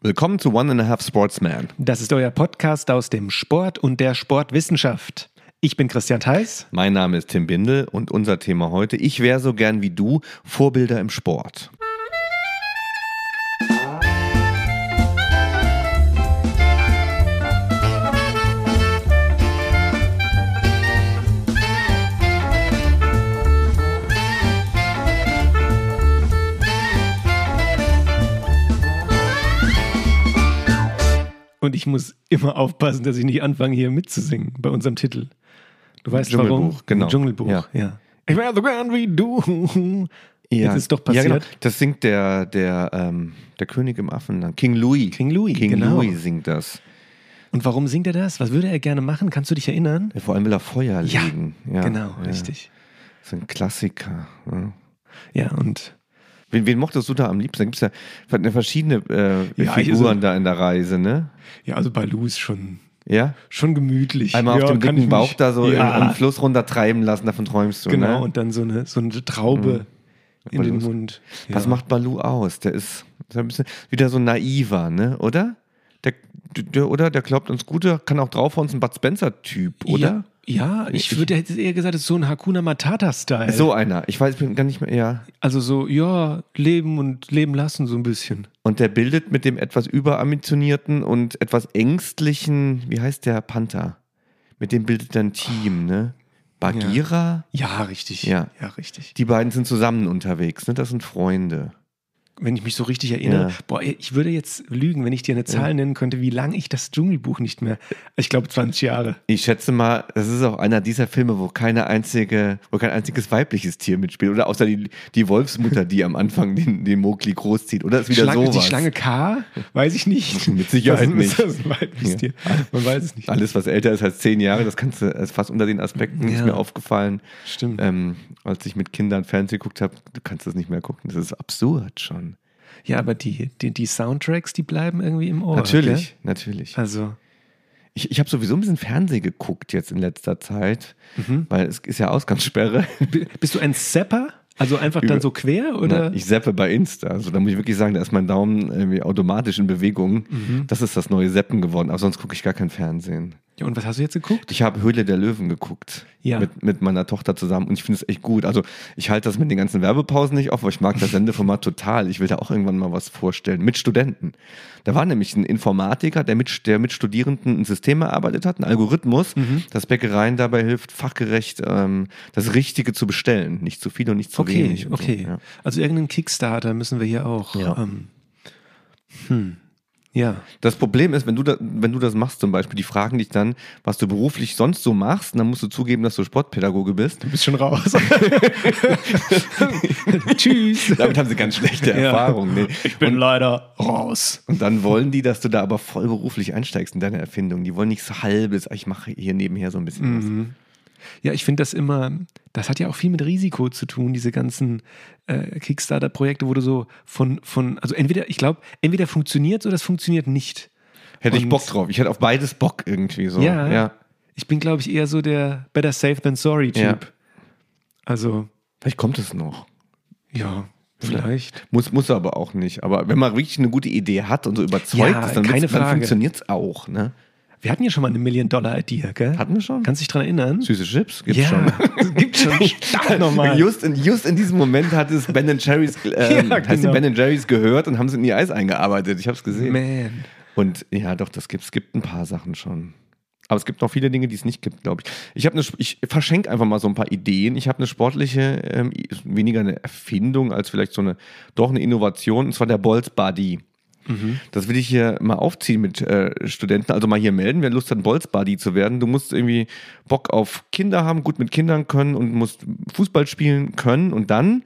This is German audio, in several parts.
Willkommen zu One and a Half Sportsman. Das ist euer Podcast aus dem Sport und der Sportwissenschaft. Ich bin Christian Theis. Mein Name ist Tim Bindel und unser Thema heute, ich wäre so gern wie du, Vorbilder im Sport. Und ich muss immer aufpassen, dass ich nicht anfange, hier mitzusingen bei unserem Titel. Du weißt Dschungelbuch, warum? genau. Dschungelbuch, Ja. ja. Ich wäre so gern wie du. Jetzt ist doch Ja, passiert. genau. Das singt der, der, ähm, der König im Affenland. King Louis. King Louis, King genau. Louis singt das. Und warum singt er das? Was würde er gerne machen? Kannst du dich erinnern? Ja, vor allem will er Feuer Ja, legen. Ja, genau, ja. richtig. Das ist ein Klassiker. Ja. Ja, und Wen, wen mochtest du da am liebsten? Da gibt es ja verschiedene äh, Ja, Figuren also- da in der Reise, ne? ja, also Baloo ist schon, Ja? schon gemütlich. Einmal ja, auf dem dicken Bauch mich- da so ja, im, im Fluss runter treiben lassen, davon träumst du, Genau, ne? und dann so eine, so eine Traube in den Baloo. Mund. Was Ja. macht Balu aus? Der ist, ist ein bisschen wieder so naiver, ne? Oder? Der, der, oder der glaubt ans Gute, kann auch draufhauen, ist ein Bud Spencer-Typ, oder? Ja, ja ich Ich- würde jetzt eher gesagt, es ist so ein Hakuna Matata-Style. So einer. Ich weiß, ich bin gar nicht mehr, ja. Also so, ja, leben und leben lassen so ein bisschen. Und der bildet mit dem etwas überambitionierten und etwas ängstlichen, wie heißt der Panther? Mit dem bildet er ein Team, ne? Bagheera? Ja, richtig. Ja. ja richtig. Die beiden sind zusammen unterwegs, ne? Das sind Freunde. Wenn ich mich so richtig erinnere, Ja. boah, ich würde jetzt lügen, wenn ich dir eine Zahl nennen könnte, wie lange ich das Dschungelbuch nicht mehr. Ich glaube 20 Jahre. Ich schätze mal, das ist auch einer dieser Filme, wo keine einzige, wo kein einziges weibliches Tier mitspielt. Oder außer die, die Wolfsmutter, die am Anfang den, den Mowgli großzieht. Oder ist wieder Schlange, sowas. die Schlange K? Weiß ich nicht. Mit Sicherheit das, nicht. Ist das ein weibliches Ja. Tier? Man weiß es nicht. Alles, was älter ist als zehn Jahre, das kannst du, ist fast unter den Aspekten, ist Ja. mir aufgefallen. Stimmt. Ähm, als ich mit Kindern Fernsehen geguckt habe, du kannst das nicht mehr gucken. Das ist absurd schon. Ja, aber die, die, die Soundtracks, die bleiben irgendwie im Ohr. natürlich, Gell? natürlich. Also, Ich, ich habe sowieso ein bisschen Fernsehen geguckt jetzt in letzter Zeit, Mhm. weil es ist ja Ausgangssperre. bist du ein Zapper? Also einfach dann so quer? Oder? Na, ich zappe bei Insta. Also da muss ich wirklich sagen, da ist mein Daumen irgendwie automatisch in Bewegung. Mhm. Das ist das neue Zappen geworden. Aber sonst gucke ich gar kein Fernsehen. Ja, und was hast du jetzt geguckt? Ich habe Höhle der Löwen geguckt. Ja. Mit, mit meiner Tochter zusammen. Und ich finde es echt gut. Also ich halte das mit den ganzen Werbepausen nicht auf, aber ich mag das Sendeformat total. Ich will da auch irgendwann mal was vorstellen. Mit Studenten. Da war nämlich ein Informatiker, der mit, der mit Studierenden ein System erarbeitet hat, ein Algorithmus, Mhm. das Bäckereien dabei hilft, fachgerecht ähm, das Richtige zu bestellen. Nicht zu viel und nicht zu Okay, wenig. und okay. So. Ja. Also irgendeinen Kickstarter müssen wir hier auch. Ja. Ähm, hm. Ja. Das Problem ist, wenn du, da, wenn du das machst zum Beispiel, die fragen dich dann, was du beruflich sonst so machst, und dann musst du zugeben, dass du Sportpädagoge bist. Du bist schon raus. Tschüss. Damit haben sie ganz schlechte Ja. Erfahrungen. Nee. Ich bin leider raus. Und dann wollen die, dass du da aber voll beruflich einsteigst in deine Erfindung. Die wollen nicht so halbes, "Ah, ich mache hier nebenher so ein bisschen was. Ja, ich finde das immer, das hat ja auch viel mit Risiko zu tun, diese ganzen äh, Kickstarter-Projekte, wo du so von, von, also entweder, ich glaube, entweder funktioniert oder es funktioniert nicht. Hätte ich Und- Bock drauf. Ich hätte auf beides Bock irgendwie so. Ja. ja. Ich bin, glaube ich, eher so der Better Safe than Sorry-Typ. Ja. Also, Vielleicht kommt es noch. ja, vielleicht. Muss, muss aber auch nicht. Aber wenn man wirklich eine gute Idee hat und so überzeugt Ja, ist, dann, dann funktioniert es auch. Ne? Wir hatten ja schon mal eine Million-Dollar-Idee, gell? Hatten wir schon? Kannst du dich dran erinnern? Süße Chips gibt's ja, schon. es gibt schon. Start nochmal. Just in, just in diesem Moment hat es Ben Jerry's, ähm, Ja, sie genau. Ben Jerry's gehört und haben es in ihr Eis eingearbeitet. Ich habe es gesehen. Man. Und ja, doch, das gibt es gibt ein paar Sachen schon. Aber es gibt noch viele Dinge, die es nicht gibt, glaube ich. Ich habe eine, ich verschenke einfach mal so ein paar Ideen. Ich habe eine sportliche, ähm, weniger eine Erfindung als vielleicht so eine, doch eine Innovation, und zwar der Bolz Buddy. Das will ich hier mal aufziehen mit äh, Studenten. Also mal hier melden, wer Lust hat, Bolz Buddy zu werden. Du musst irgendwie Bock auf Kinder haben, gut mit Kindern können und musst Fußball spielen können. Und dann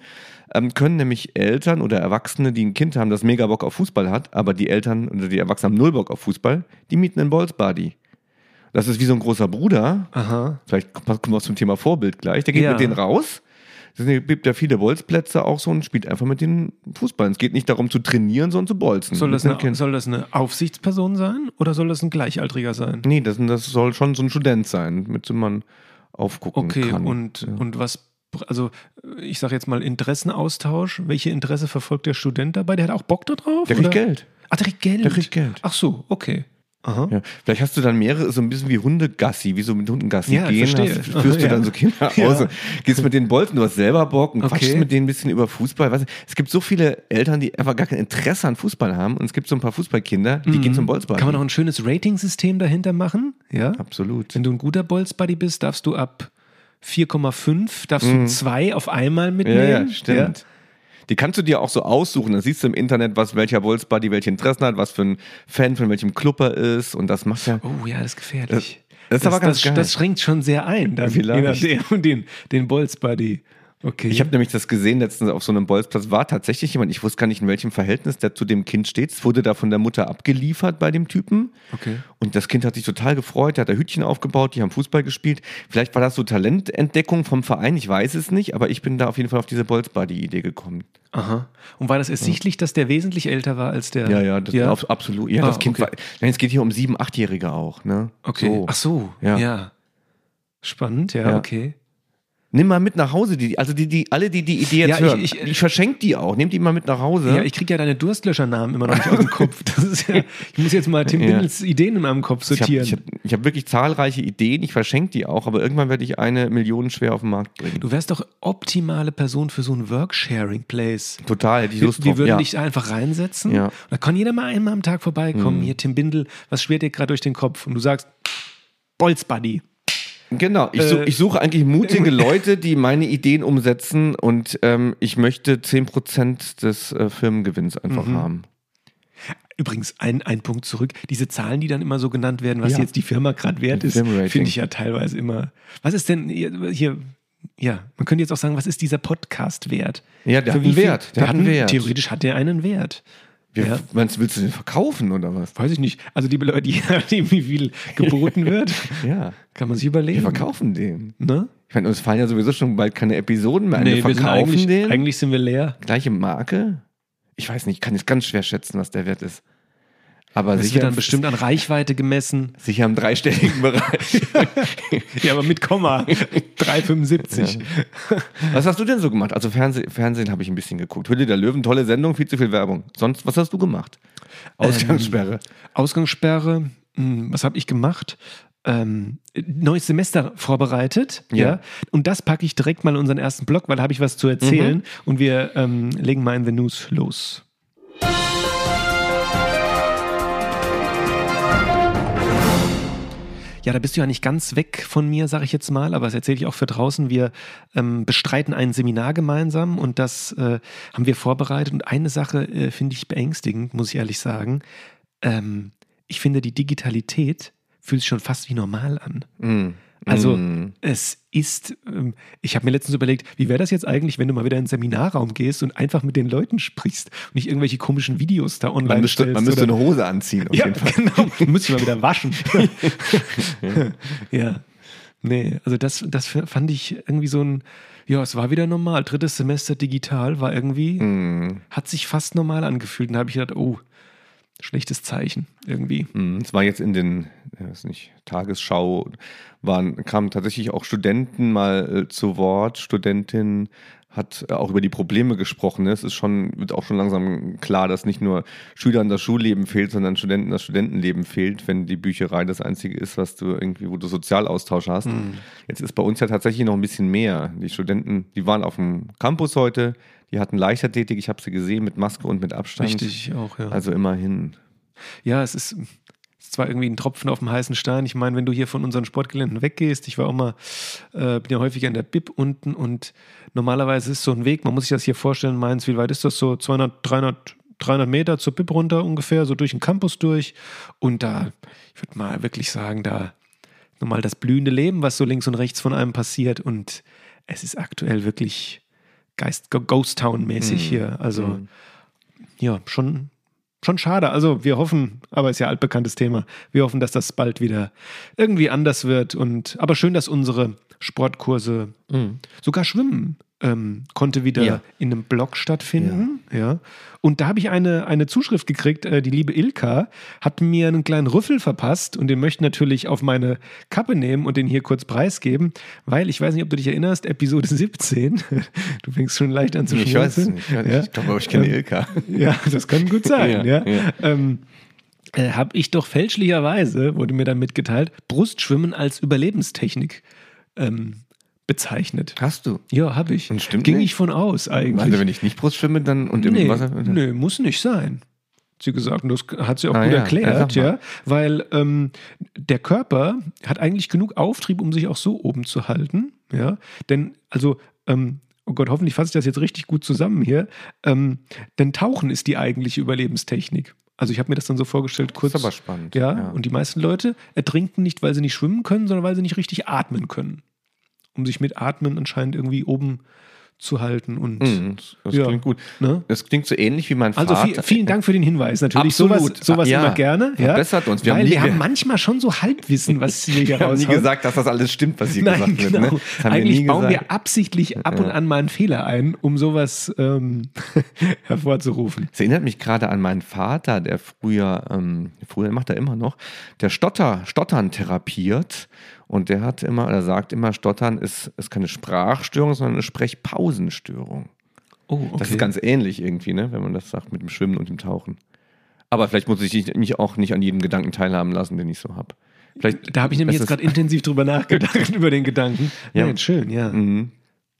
ähm, können nämlich Eltern oder Erwachsene, die ein Kind haben, das mega Bock auf Fußball hat, aber die Eltern oder die Erwachsenen haben null Bock auf Fußball, die mieten einen Bolz Buddy. Das ist wie so ein großer Bruder. Aha. Vielleicht kommen wir zum Thema Vorbild gleich. Der geht Ja. mit denen raus. Es gibt ja viele Bolzplätze auch so und spielt einfach mit den Fußball. Es geht nicht darum zu trainieren, sondern zu bolzen. Soll das, eine, soll das eine Aufsichtsperson sein oder soll das ein Gleichaltriger sein? Nee, das, das soll schon so ein Student sein, mit dem man aufgucken Okay, kann. und, ja. und was, also ich sage jetzt mal Interessenaustausch. Welche Interesse verfolgt der Student dabei? Der hat auch Bock da drauf? Der kriegt oder? Geld. Ah, der kriegt Geld. Der kriegt Geld. Ach so, okay. Aha. Ja. Vielleicht hast du dann mehrere, so ein bisschen wie Hundegassi, wie so mit Hunden Gassi Ja, gehen. verstehe. Hast, führst du Ja. dann so Kinder nach Ja. Hause, gehst mit den Bolzen, du hast selber Bock und Okay. quatschst mit denen ein bisschen über Fußball. Weißt du, es gibt so viele Eltern, die einfach gar kein Interesse an Fußball haben und es gibt so ein paar Fußballkinder, die gehen zum Bolzball. Mhm. Kann man auch ein schönes Rating-System dahinter machen? Ja. Absolut. Wenn du ein guter Bolzbuddy bist, darfst du ab 4,5, darfst du zwei auf einmal mitnehmen. Mhm. Ja, stimmt. Die kannst du dir auch so aussuchen. Dann siehst du im Internet, was welcher Bolzbuddy welche Interessen hat, was für ein Fan von welchem Club er ist. Und das macht ja. Oh ja, das ist gefährlich. Das ist aber ganz das, geil. das schränkt schon sehr ein, dann, je nachdem, den, den Bolzbuddy. Okay. Ich habe nämlich das gesehen letztens auf so einem Bolzplatz, war tatsächlich jemand, ich wusste gar nicht, in welchem Verhältnis der zu dem Kind steht. Es wurde da von der Mutter abgeliefert bei dem Typen. Okay. Und das Kind hat sich total gefreut, der hat da Hütchen aufgebaut, die haben Fußball gespielt. Vielleicht war das so Talententdeckung vom Verein, ich weiß es nicht, aber ich bin da auf jeden Fall auf diese Bolzbuddy-Idee gekommen. Aha. Und war das ersichtlich, dass der wesentlich älter war als der? Ja, ja, das ja? Absolut. Ja, Ah, das Kind okay. war. Nein, es geht hier um sieben, achtjährige auch, ne? Okay. So. Ach so. Ja. Ja. Spannend, ja, Ja. okay. Nimm mal mit nach Hause, die, also die, die, alle, die die Idee jetzt Ja, ich- hören. ich- Ich, verschenke die auch. Nehmt die mal mit nach Hause. Ja, ich kriege ja deine Durstlöschernamen immer noch nicht aus dem Kopf. Ja, ich muss jetzt mal Tim Ja. Bindels Ideen in meinem Kopf Ich habe sortieren. ich hab, ich hab wirklich zahlreiche Ideen, ich verschenke die auch, aber irgendwann werde ich eine Million schwer auf den Markt bringen. du wärst doch optimale Person für so ein Worksharing-Place. Total, hätte ich Wir, Lust wir drauf. würden ja. dich einfach reinsetzen. Ja. Da kann jeder mal einmal am Tag vorbeikommen. Hier, Tim Bindel, was schwert dir gerade durch den Kopf? Und du sagst, Bolzbuddy. Genau, ich, such, Äh, ich suche eigentlich mutige Leute, die meine Ideen umsetzen und ähm, ich möchte 10% des äh, Firmengewinns einfach Mhm. haben. Übrigens, ein, ein Punkt zurück. Diese Zahlen, die dann immer so genannt werden, was Ja. jetzt die Firma gerade wert ist, finde ich ja teilweise immer. Was ist denn hier? Ja, man könnte jetzt auch sagen, was ist dieser Podcast wert? Ja, der Für hat wie einen Wert, der hat einen Wert. Theoretisch hat der einen Wert. Wie, Ja. meinst, willst du den verkaufen oder was? Weiß ich nicht. Also die Leute, die, die wie viel geboten wird, Ja, kann man sich wir überlegen. verkaufen den. Ne? Ich meine, uns fallen ja sowieso schon bald keine Episoden mehr ein. wir wir verkaufen eigentlich, den. eigentlich sind wir leer. Gleiche Marke? Ich weiß nicht, ich kann jetzt ganz schwer schätzen, was der Wert ist. Aber Das sicher, wird dann bestimmt an Reichweite gemessen. sicher im dreistelligen Bereich. Ja, aber mit Komma. 3,75. was hast du denn so gemacht? Also Fernseh, Fernsehen habe ich ein bisschen geguckt. Hülle der Löwen, tolle Sendung, viel zu viel Werbung. Sonst, was hast du gemacht? Ausgangssperre. Ausgangssperre, hm, was habe ich gemacht? Ähm, neues Semester vorbereitet, ja. Ja. Und das packe ich direkt mal in unseren ersten Blog, weil da habe ich was zu erzählen. Mhm. Und wir ähm, legen mal in The News los. Ja, da bist du ja nicht ganz weg von mir, sage ich jetzt mal, aber das erzähle ich auch für draußen. Wir ähm, bestreiten ein Seminar gemeinsam und das äh, haben wir vorbereitet. Und eine Sache äh, finde ich beängstigend, muss ich ehrlich sagen. Ähm, ich finde, die Digitalität fühlt sich schon fast wie normal an. Mm. Also Mm. es ist, ähm, ich habe mir letztens überlegt, wie wäre das jetzt eigentlich, wenn du mal wieder in den Seminarraum gehst und einfach mit den Leuten sprichst und nicht irgendwelche komischen Videos da online Man müsste, stellst man müsste oder- eine Hose anziehen, auf ja, jeden Fall. genau. Müsste ich mal wieder waschen. ja. Nee, also das, das fand ich irgendwie so ein, ja, es war wieder normal. Drittes Semester digital war irgendwie, Mm. hat sich fast normal angefühlt. Und da habe ich gedacht, oh, schlechtes Zeichen irgendwie. Mm, Es war jetzt in den, ja, weiß nicht, Tagesschau, waren, kamen tatsächlich auch Studenten mal äh, zu Wort. Studentin hat äh, auch über die Probleme gesprochen. ne? Es ist schon, wird auch schon langsam klar, dass nicht nur Schülern das Schulleben fehlt, sondern Studenten das Studentenleben fehlt, wenn die Bücherei das einzige ist, was du irgendwie, wo du Sozialaustausch hast. Jetzt ist bei uns ja tatsächlich noch ein bisschen mehr. Die Studenten, die waren auf dem Campus heute, die hatten Leichtathletik, ich habe sie gesehen mit Maske und mit Abstand. Richtig, auch, ja. Also immerhin. Ja, es ist, ist zwar irgendwie ein Tropfen auf dem heißen Stein. Ich meine, wenn du hier von unseren Sportgeländen weggehst, ich war auch mal, äh, bin ja häufiger in der Bib unten und normalerweise ist so ein Weg, man muss sich das hier vorstellen, Mainz, wie weit ist das so? 200, 300, 300 Meter zur Bib runter ungefähr, so durch den Campus durch. Und da, ich würde mal wirklich sagen, da nochmal das blühende Leben, was so links und rechts von einem passiert. Und es ist aktuell wirklich Geist, Ghost Town-mäßig Mhm. hier. Also, Mhm. ja, schon, schon schade. Also wir hoffen, aber ist ja altbekanntes Thema, wir hoffen, dass das bald wieder irgendwie anders wird. Und aber schön, dass unsere Sportkurse, Mhm. sogar Schwimmen, ähm, konnte wieder Ja. in einem Blog stattfinden. Ja. Und da habe ich eine, eine Zuschrift gekriegt. Äh, die liebe Ilka hat mir einen kleinen Rüffel verpasst und den möchte ich natürlich auf meine Kappe nehmen und den hier kurz preisgeben, weil ich weiß nicht, ob du dich erinnerst, Episode 17. Du fängst schon leicht an zu Ich weiß es nicht. Ich, weiß Ja. ich glaube, ich kenne Ähm, Ilka. Ja, das kann gut sein. ja, Ja, ja. Ähm, äh, habe ich doch fälschlicherweise, wurde mir dann mitgeteilt, Brustschwimmen als Überlebenstechnik ähm, bezeichnet. Hast du? Ja, habe ich. Und stimmt Ging nicht? ich von aus eigentlich. Also wenn ich nicht Brust schwimme dann und im nee, Wasser. nee, muss nicht sein. Hat Sie gesagt, und das hat sie auch Ah, gut ja. erklärt, Ja, weil ähm, der Körper hat eigentlich genug Auftrieb, um sich auch so oben zu halten, ja, denn also ähm, Oh Gott, hoffentlich fasse ich das jetzt richtig gut zusammen hier. Ähm, denn Tauchen ist die eigentliche Überlebenstechnik. Also ich habe mir das dann so vorgestellt, kurz. ist aber spannend. Ja, Ja. und die meisten Leute ertrinken nicht, weil sie nicht schwimmen können, sondern weil sie nicht richtig atmen können. Um sich mit Atmen anscheinend irgendwie oben zu halten und Mhm, das Ja. klingt gut. ne? Das klingt so ähnlich wie mein Also Vater. viel, vielen Dank für den Hinweis. Natürlich Absolut. sowas, sowas Ja. immer gerne. Ja, Verbessert uns. Wir weil haben nie- wir haben manchmal schon so Halbwissen, was wir hier Wir haben nie raushauen. gesagt, dass das alles stimmt, was hier Nein, gesagt genau. wird. Ne? Das haben Eigentlich wir nie bauen gesagt. wir absichtlich ab und an mal einen Fehler ein, um sowas ähm, hervorzurufen. Es erinnert mich gerade an meinen Vater, der früher, ähm, früher macht er immer noch, der Stotter, Stottern therapiert. Und der hat immer, er sagt immer, Stottern ist, ist keine Sprachstörung, sondern eine Sprechpausenstörung. Oh, okay. Das ist ganz ähnlich irgendwie, ne, wenn man das sagt mit dem Schwimmen und dem Tauchen. Aber vielleicht muss ich mich auch nicht an jedem Gedanken teilhaben lassen, den ich so habe. Vielleicht, da habe ich nämlich jetzt gerade intensiv drüber nachgedacht, über den Gedanken. Ja. Ja, schön, ja. Mhm.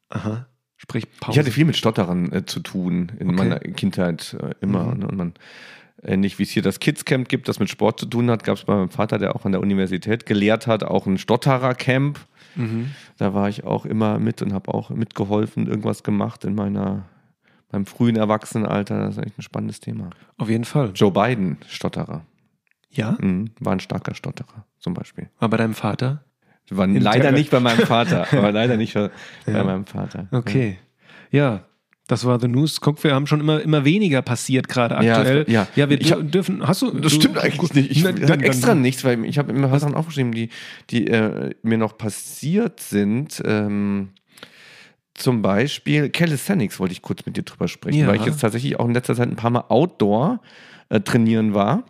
Aha. Sprich, Pause. Ich hatte viel mit Stotterern äh, zu tun in Okay. meiner Kindheit äh, immer. Mhm. Ne? Und man, ähnlich wie es hier das Kids-Camp gibt, das mit Sport zu tun hat, gab es bei meinem Vater, der auch an der Universität gelehrt hat, auch ein Stotterer-Camp. Mhm. Da war ich auch immer mit und habe auch mitgeholfen, irgendwas gemacht in meiner, meinem frühen Erwachsenenalter. Das ist echt ein spannendes Thema. Auf jeden Fall. Joe Biden, Stotterer. Ja, Mhm. War ein starker Stotterer, zum Beispiel. war bei deinem Vater? War leider Terror. nicht bei meinem Vater, aber leider nicht bei, Ja. bei meinem Vater. Okay. Ja. Das war The News. Guck, wir haben schon immer, immer weniger passiert gerade Ja, aktuell. es- ja. wir Ich hab- dürfen. Hast du? Das du, stimmt eigentlich nicht. Ich habe dann- extra dann- nichts, weil ich habe immer was Sachen aufgeschrieben, die, die äh, mir noch passiert sind. Ähm, zum Beispiel Calisthenics wollte ich kurz mit dir drüber sprechen, Ja. weil ich jetzt tatsächlich auch in letzter Zeit ein paar Mal Outdoor äh, trainieren war.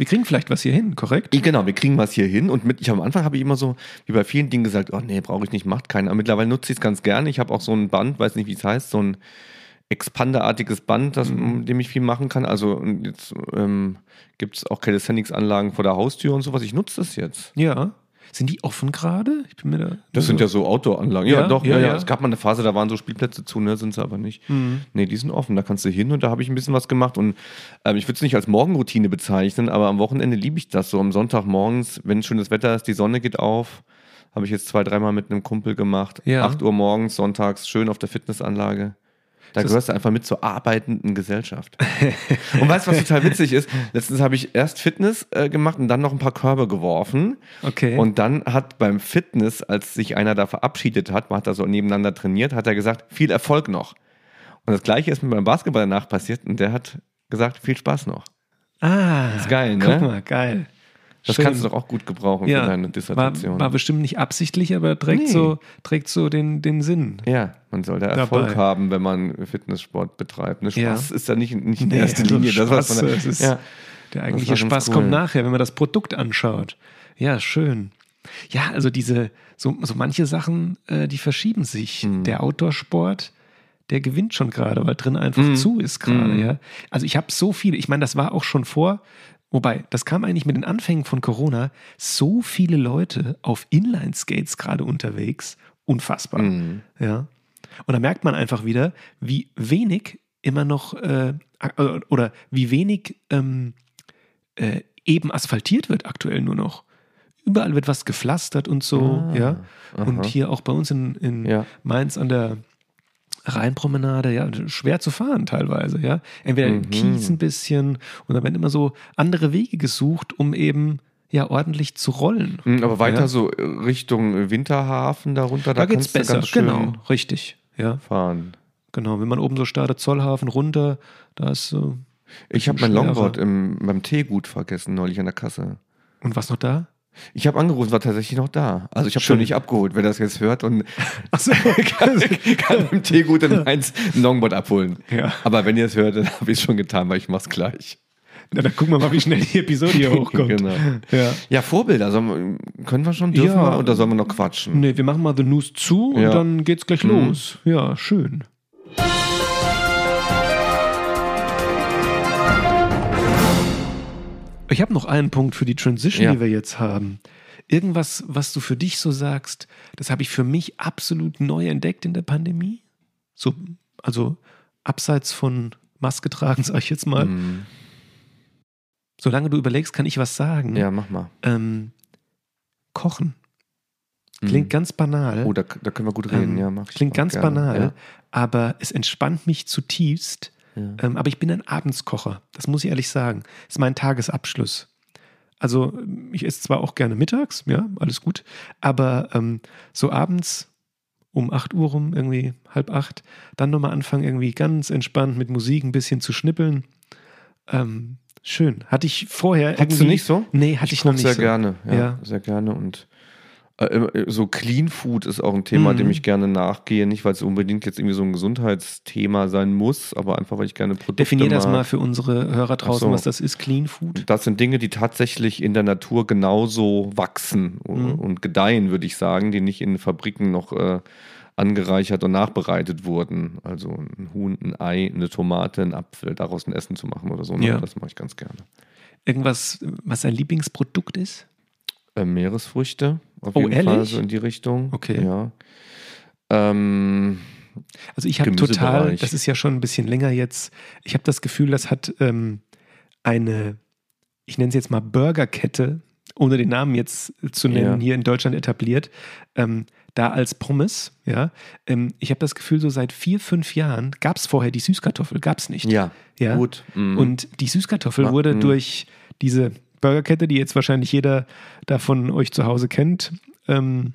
Wir kriegen vielleicht was hier hin, korrekt? Genau, wir kriegen was hier hin und mit, ich am Anfang habe ich immer so, wie bei vielen Dingen gesagt, oh nee, brauche ich nicht, macht keiner. Aber mittlerweile nutze ich es ganz gerne. Ich habe auch so ein Band, weiß nicht, wie es heißt, so ein Expanderartiges Band, das, Mhm. mit dem ich viel machen kann. Also jetzt ähm, gibt es auch Calisthenics-Anlagen vor der Haustür und sowas. Ich nutze das jetzt. Ja. Sind die offen gerade? Ich bin mir da. Das sind ja so Outdoor-Anlagen. Ja, Ja, doch, ja, ja, ja. Es gab mal eine Phase, da waren so Spielplätze zu, ne, sind sie aber nicht. Mhm. Nee, die sind offen, da kannst du hin und da habe ich ein bisschen was gemacht. Und ähm, ich würde es nicht als Morgenroutine bezeichnen, aber am Wochenende liebe ich das so. Am Sonntag morgens, wenn schönes Wetter ist, die Sonne geht auf, habe ich jetzt zwei, dreimal mit einem Kumpel gemacht. Ja. 8 Uhr morgens, sonntags, schön auf der Fitnessanlage. Da Das- gehörst du einfach mit zur arbeitenden Gesellschaft. und weißt du, was total witzig ist? Letztens habe ich erst Fitness äh, gemacht und dann noch ein paar Körbe geworfen. Okay. Und dann hat beim Fitness, als sich einer da verabschiedet hat, man hat da so nebeneinander trainiert, hat er gesagt, viel Erfolg noch. Und das gleiche ist mir beim Basketball danach passiert und der hat gesagt, viel Spaß noch. ah, ist geil, ne? Guck mal, geil. Das Schön. kannst du doch auch gut gebrauchen ja, für deine war, Dissertation. war bestimmt nicht absichtlich, aber trägt Nee. so, trägt so den, den Sinn. ja, man soll da Erfolg Dabei. haben, wenn man Fitnesssport betreibt. Ne, Ja. Spaß ist da nicht, nicht in Nee, erster Linie. Das, was man, es ist- ja. Der war eigentliche Spaß cool. kommt nachher, wenn man das Produkt anschaut. Ja, schön. Ja, also diese, so, so manche Sachen, äh, die verschieben sich. Mhm. Der Outdoor-Sport, der gewinnt schon gerade, weil drin einfach Mhm. zu ist gerade, Mhm. ja. Also ich habe so viele, ich meine, das war auch schon vor, wobei, das kam eigentlich mit den Anfängen von Corona, so viele Leute auf Inline-Skates gerade unterwegs, unfassbar. Mhm. Ja. Und da merkt man einfach wieder, wie wenig immer noch äh, ak- oder wie wenig ähm, äh, eben asphaltiert wird aktuell nur noch. Überall wird was gepflastert und so, Ah, ja. Und aha. hier auch bei uns in, in Ja. Mainz an der Rheinpromenade, ja, schwer zu fahren teilweise, ja. Entweder Mhm. Kies ein bisschen und dann werden immer so andere Wege gesucht, um eben ja ordentlich zu rollen. Mhm, Aber weiter Ja. so Richtung Winterhafen darunter, Da, da, geht's du besser, genau, richtig, ja. fahren. Genau, wenn man oben so startet, Zollhafen runter, da ist so. Ich habe mein. Longboard im, beim Teegut vergessen, neulich an der Kasse. Und was noch da? Ich habe angerufen, war tatsächlich noch da. Also ich habe schon nicht abgeholt, wer das jetzt hört und Achso, kann, kann im Teegut in Mainz ein Longboard abholen. Ja. Aber wenn ihr es hört, dann habe ich es schon getan, weil ich mach's gleich. Na, dann gucken wir mal, wie schnell die Episode hier hochkommt. Genau. Ja. Ja, Vorbilder. Wir, können wir schon, dürfen Ja. wir oder sollen wir noch quatschen? Nee, wir machen mal The News zu und dann geht's gleich Mhm. los. Ja, schön. Ich habe noch einen Punkt für die Transition, Ja. die wir jetzt haben. Irgendwas, was du für dich so sagst, das habe ich für mich absolut neu entdeckt in der Pandemie. So, also abseits von Maske tragen, sag ich jetzt mal. Hm, Solange du überlegst, kann ich was sagen. Ja, mach mal. Ähm, kochen. Klingt Hm. ganz banal. Oh, da, da können wir gut reden. Ähm, ja, mach ich Klingt ganz gerne. banal, aber es entspannt mich zutiefst. Ja. Ähm, aber ich bin ein Abendskocher, das muss ich ehrlich sagen. Das ist mein Tagesabschluss. Also ich esse zwar auch gerne mittags, ja, alles gut, aber ähm, so abends um 8 Uhr rum, irgendwie halb acht, dann nochmal anfangen, irgendwie ganz entspannt mit Musik ein bisschen zu schnippeln. Ähm, schön. Hatte ich vorher Hattest du nicht so? Nee, hatte ich, noch koch nicht sehr so. gerne. Ja, Ja. sehr gerne. Und so Clean Food ist auch ein Thema, Mhm. dem ich gerne nachgehe. Nicht, weil es unbedingt jetzt irgendwie so ein Gesundheitsthema sein muss, aber einfach, weil ich gerne Produkte Definier das mal für unsere Hörer draußen, so. was das ist, Clean Food. Das sind Dinge, die tatsächlich in der Natur genauso wachsen Mhm. und gedeihen, würde ich sagen, die nicht in Fabriken noch äh, angereichert und nachbereitet wurden. Also ein Huhn, ein Ei, eine Tomate, ein Apfel, daraus ein Essen zu machen oder so. Ne? Ja. Das mache ich ganz gerne. Irgendwas, was dein Lieblingsprodukt ist? Äh, Meeresfrüchte, auf Oh, jeden Fall, ehrlich? so in die Richtung. Okay. Ja. Ähm, Also ich habe total, das ist ja schon ein bisschen länger jetzt, ich habe das Gefühl, das hat ähm, eine, ich nenne es jetzt mal Burgerkette, ohne den Namen jetzt zu nennen, Ja. hier in Deutschland etabliert, ähm, da als Pommes, ja. Ähm, ich habe das Gefühl, so seit vier, fünf Jahren gab es vorher die Süßkartoffel, gab es nicht. ja, Ja. gut. Mhm. Und die Süßkartoffel Ja, wurde mhm. durch diese Burgerkette, die jetzt wahrscheinlich jeder da von euch zu Hause kennt, ähm,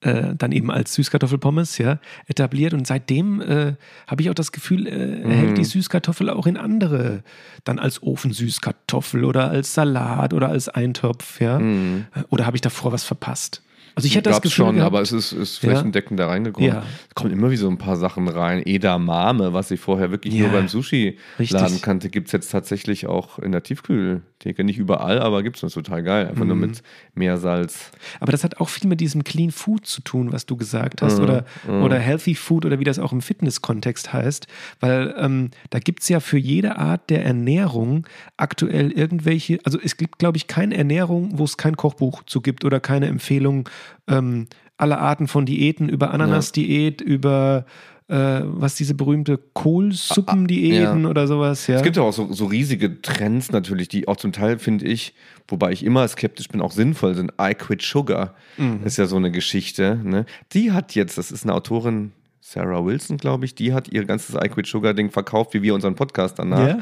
äh, dann eben als Süßkartoffelpommes, ja, etabliert. Und seitdem äh, habe ich auch das Gefühl, äh, Mhm. hält die Süßkartoffel auch in andere, dann als Ofensüßkartoffel oder als Salat oder als Eintopf, ja. Äh, Oder habe ich davor was verpasst? Also ich hätte das Gefühl schon, gehabt, aber es ist, ist Ja. flächendeckend da reingekommen. Ja. Es kommen immer wie so ein paar Sachen rein. Edamame, was ich vorher wirklich Ja, nur beim Sushi-Laden kannte, gibt es jetzt tatsächlich auch in der Tiefkühltheke. Nicht überall, aber gibt es. Das total geil. Einfach Mhm. nur mit Meersalz. Aber das hat auch viel mit diesem Clean Food zu tun, was du gesagt hast, Mhm, oder, mhm. oder Healthy Food oder wie das auch im Fitness-Kontext heißt, weil ähm, da gibt es ja für jede Art der Ernährung aktuell irgendwelche, also es gibt, glaube ich, keine Ernährung, wo es kein Kochbuch zu gibt oder keine Empfehlung ähm, aller Arten von Diäten, über Ananas-Diät, über äh, was diese berühmte Kohlsuppendiäten Ja. oder sowas, ja. Es gibt ja auch so, so riesige Trends natürlich, die auch zum Teil, finde ich, wobei ich immer skeptisch bin, auch sinnvoll sind. I Quit Sugar Mhm. ist ja so eine Geschichte. Ne? Die hat jetzt, das ist eine Autorin, Sarah Wilson, glaube ich, die hat ihr ganzes I Quit Sugar-Ding verkauft, wie wir unseren Podcast danach. Ja?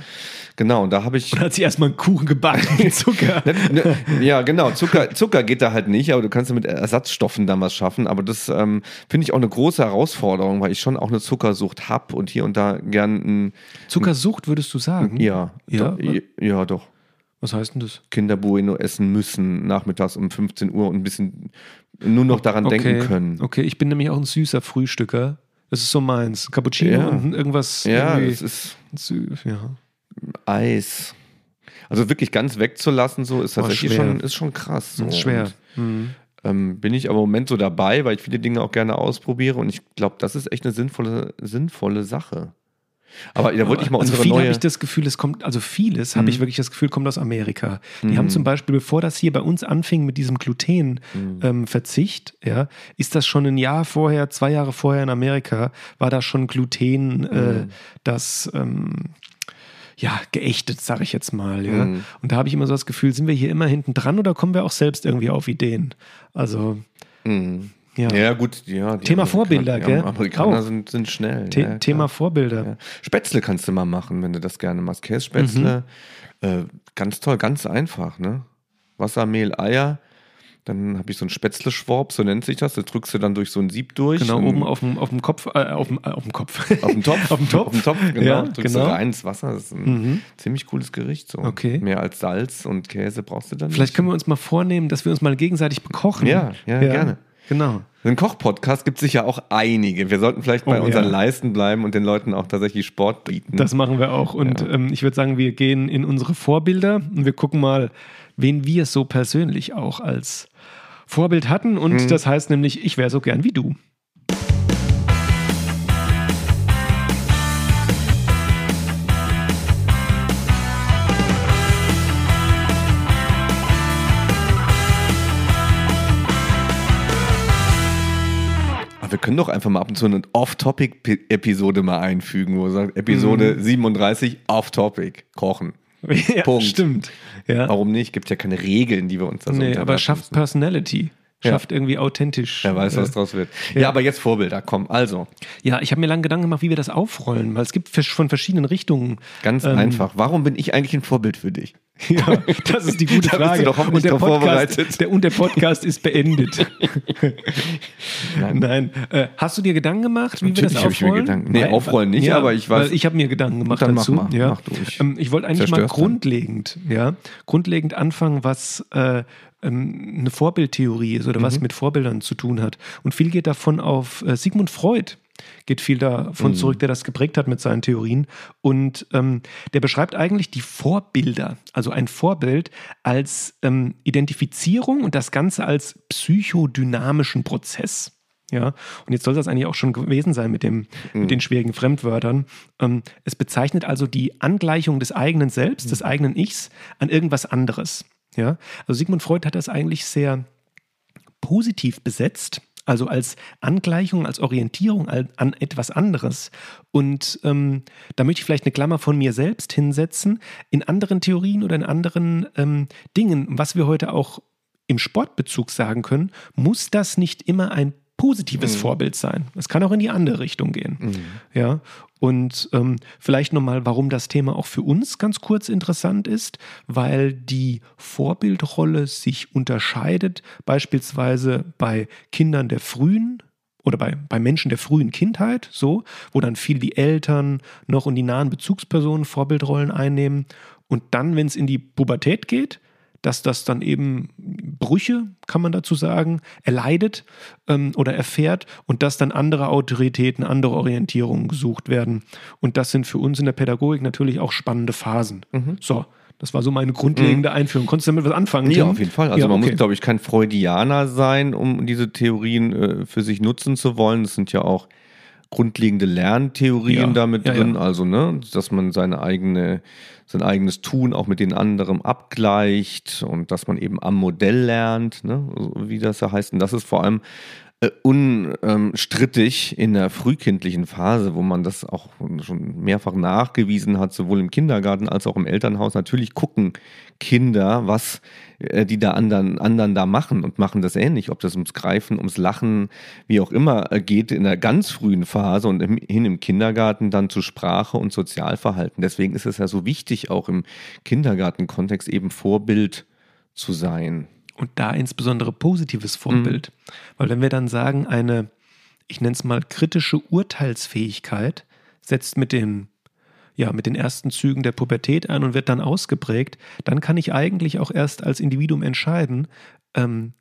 Genau, und da habe ich. Und hat sie erstmal einen Kuchen gebacken mit Zucker. Ne, ne, ja, genau. Zucker, Zucker geht da halt nicht, aber du kannst ja mit Ersatzstoffen dann was schaffen. Aber das ähm, finde ich auch eine große Herausforderung, weil ich schon auch eine Zuckersucht habe und hier und da gern ein. Zuckersucht, würdest du sagen? Ja, Ja? da, ja, doch. Was heißt denn das? Kinder Bueno essen müssen, nachmittags um 15 Uhr und ein bisschen nur noch daran denken können. Okay, ich bin nämlich auch ein süßer Frühstücker. Das ist so meins. Cappuccino Ja. und irgendwas. Ja, das ist süß, ja. Eis. Also wirklich ganz wegzulassen, so ist tatsächlich schon, ist schon krass. So. Das ist schwer. Und, Mhm. ähm, bin ich aber im Moment so dabei, weil ich viele Dinge auch gerne ausprobiere und ich glaube, das ist echt eine sinnvolle, sinnvolle Sache. Aber da wollte ich mal also unsere viel habe neue. ich das Gefühl, es kommt, also vieles habe Mhm. ich wirklich das Gefühl, kommt aus Amerika. Die Mhm. haben zum Beispiel, bevor das hier bei uns anfing mit diesem Mhm. Gluten-Verzicht, ja, ist das schon ein Jahr vorher, zwei Jahre vorher in Amerika, war da schon Gluten, äh, Mhm. das ähm, ja, geächtet, sage ich jetzt mal. Ja. Mhm. Und da habe ich immer so das Gefühl, sind wir hier immer hinten dran oder kommen wir auch selbst irgendwie auf Ideen? Also, Mhm. Ja. Ja, gut, ja. Thema Amerikaner- Vorbilder, gell? Amerikaner Auch. sind, sind schnell. The ja. Thema Vorbilder. Ja. Spätzle kannst du mal machen, wenn du das gerne machst. Kässpätzle, Mhm. äh, ganz toll, ganz einfach, ne? Wasser, Mehl, Eier, Dann habe ich so einen Spätzle-Schworb, so nennt sich das. Das drückst du dann durch so ein Sieb durch. Genau, oben auf dem, auf dem Kopf, äh, auf, dem, äh, auf dem Kopf. auf dem Topf. auf dem Topf. Auf dem Topf, genau. Ja, drückst genau. du rein ins Wasser. Das ist ein Mhm. ziemlich cooles Gericht. So. Okay. Mehr als Salz und Käse brauchst du dann Vielleicht nicht. können wir uns mal vornehmen, dass wir uns mal gegenseitig bekochen. Ja, ja, gerne. Genau. Einen Koch-Podcast gibt es sicher auch einige. Wir sollten vielleicht bei Oh, unseren ja. Leisten bleiben und den Leuten auch tatsächlich Sport bieten. Das machen wir auch. Und ähm, ich würde sagen, wir gehen in unsere Vorbilder und wir gucken mal, wen wir so persönlich auch als Vorbild hatten. Und Mhm. das heißt nämlich, ich wäre so gern wie du. Wir können doch einfach mal ab und zu eine Off-Topic-Episode mal einfügen, wo wir sagen, Episode Mhm. 37, Off-Topic, kochen. ja, Punkt. Stimmt. Ja. Warum nicht? Gibt ja keine Regeln, die wir uns da so nee, aber schafft müssen. Personality. Ja. Schafft irgendwie authentisch. Wer weiß, was äh, draus wird. Ja, aber jetzt Vorbilder, komm. Also, Ja, ich habe mir lange Gedanken gemacht, wie wir das aufrollen, weil es gibt von verschiedenen Richtungen. ganz Ähm, einfach. Warum bin ich eigentlich ein Vorbild für dich? Ja, das ist die gute Da bist du Frage. doch hoffentlich der Podcast, vorbereitet. Der, und der Podcast ist beendet. Nein. Nein. Äh, hast du dir Gedanken gemacht, wie Natürlich wir das ich mir aufrollen? Gedanken- nee, aufrollen nicht, aber ich weiß- ich habe mir Gedanken gemacht Dann mach dazu. mal, ja. mach du, ich Ähm, ich wollte eigentlich mal zerstör's dann. grundlegend, ja, grundlegend anfangen, was äh, ähm, eine Vorbildtheorie ist oder Mhm. was mit Vorbildern zu tun hat. Und viel geht davon auf äh, Sigmund Freud geht viel Mhm. davon zurück, der das geprägt hat mit seinen Theorien. Und ähm, der beschreibt eigentlich die Vorbilder, also ein Vorbild als ähm, Identifizierung und das Ganze als psychodynamischen Prozess. Ja, und jetzt soll das eigentlich auch schon gewesen sein mit, dem, mit den schwierigen Fremdwörtern. Ähm, es bezeichnet also die Angleichung des eigenen Selbst, des eigenen Ichs an irgendwas anderes. Ja, also Sigmund Freud hat das eigentlich sehr positiv besetzt, also als Angleichung, als Orientierung an, etwas anderes. Und ähm, da möchte ich vielleicht eine Klammer von mir selbst hinsetzen. In anderen Theorien oder in anderen ähm, Dingen, was wir heute auch im Sportbezug sagen können, muss das nicht immer ein positives Vorbild sein. Es kann auch in die andere Richtung gehen. Ja, und ähm, vielleicht nochmal, warum das Thema auch für uns ganz kurz interessant ist, weil die Vorbildrolle sich unterscheidet, beispielsweise bei Kindern der frühen oder bei, bei Menschen der frühen Kindheit, so, wo dann viel die Eltern noch und die nahen Bezugspersonen Vorbildrollen einnehmen. Und dann, wenn es in die Pubertät geht, dass das dann eben Brüche, kann man dazu sagen, erleidet ähm, oder erfährt und dass dann andere Autoritäten, andere Orientierungen gesucht werden. Und das sind für uns in der Pädagogik natürlich auch spannende Phasen. So, das war so meine grundlegende Einführung. Konntest du damit was anfangen? Ja, Tim? auf jeden Fall. Also Ja, man okay. muss, glaube ich, kein Freudianer sein, um diese Theorien äh, für sich nutzen zu wollen. Das sind ja auch grundlegende Lerntheorien Ja, damit ja, drin. ja. Also, ne, dass man seine eigene, sein eigenes Tun auch mit den anderen abgleicht und dass man eben am Modell lernt, ne, wie das ja heißt. Und das ist vor allem äh, unstrittig in der frühkindlichen Phase, wo man das auch schon mehrfach nachgewiesen hat, sowohl im Kindergarten als auch im Elternhaus. Natürlich gucken Kinder, was äh, die da anderen, anderen da machen und machen das ähnlich, ob das ums Greifen, ums Lachen, wie auch immer äh, geht in der ganz frühen Phase und im, hin im Kindergarten dann zu Sprache und Sozialverhalten. Deswegen ist es ja so wichtig, auch im Kindergartenkontext eben Vorbild zu sein. Und da insbesondere positives Vorbild. Weil wenn wir dann sagen, eine, ich nenne es mal kritische Urteilsfähigkeit setzt mit den, ja, mit den ersten Zügen der Pubertät ein und wird dann ausgeprägt, dann kann ich eigentlich auch erst als Individuum entscheiden, ähm,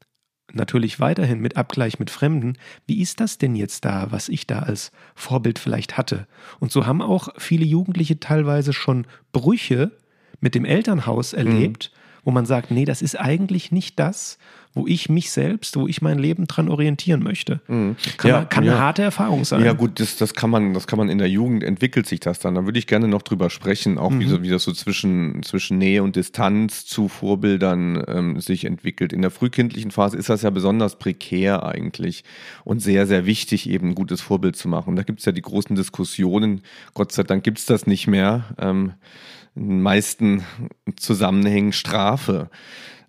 natürlich weiterhin mit Abgleich mit Fremden, wie ist das denn jetzt da, was ich da als Vorbild vielleicht hatte? Und so haben auch viele Jugendliche teilweise schon Brüche mit dem Elternhaus erlebt, wo man sagt, nee, das ist eigentlich nicht das, wo ich mich selbst, wo ich mein Leben dran orientieren möchte. Kann, Ja, kann ja. eine harte Erfahrung sein. Ja, gut, das, das kann man, das kann man in der Jugend entwickelt sich das dann. Da würde ich gerne noch drüber sprechen, auch wie, so, wie das so zwischen, zwischen Nähe und Distanz zu Vorbildern ähm, sich entwickelt. In der frühkindlichen Phase ist das ja besonders prekär eigentlich und sehr, sehr wichtig, eben ein gutes Vorbild zu machen. Und da gibt es ja die großen Diskussionen. Gott sei Dank gibt es das nicht mehr. Ähm, in den meisten Zusammenhängen Strafe.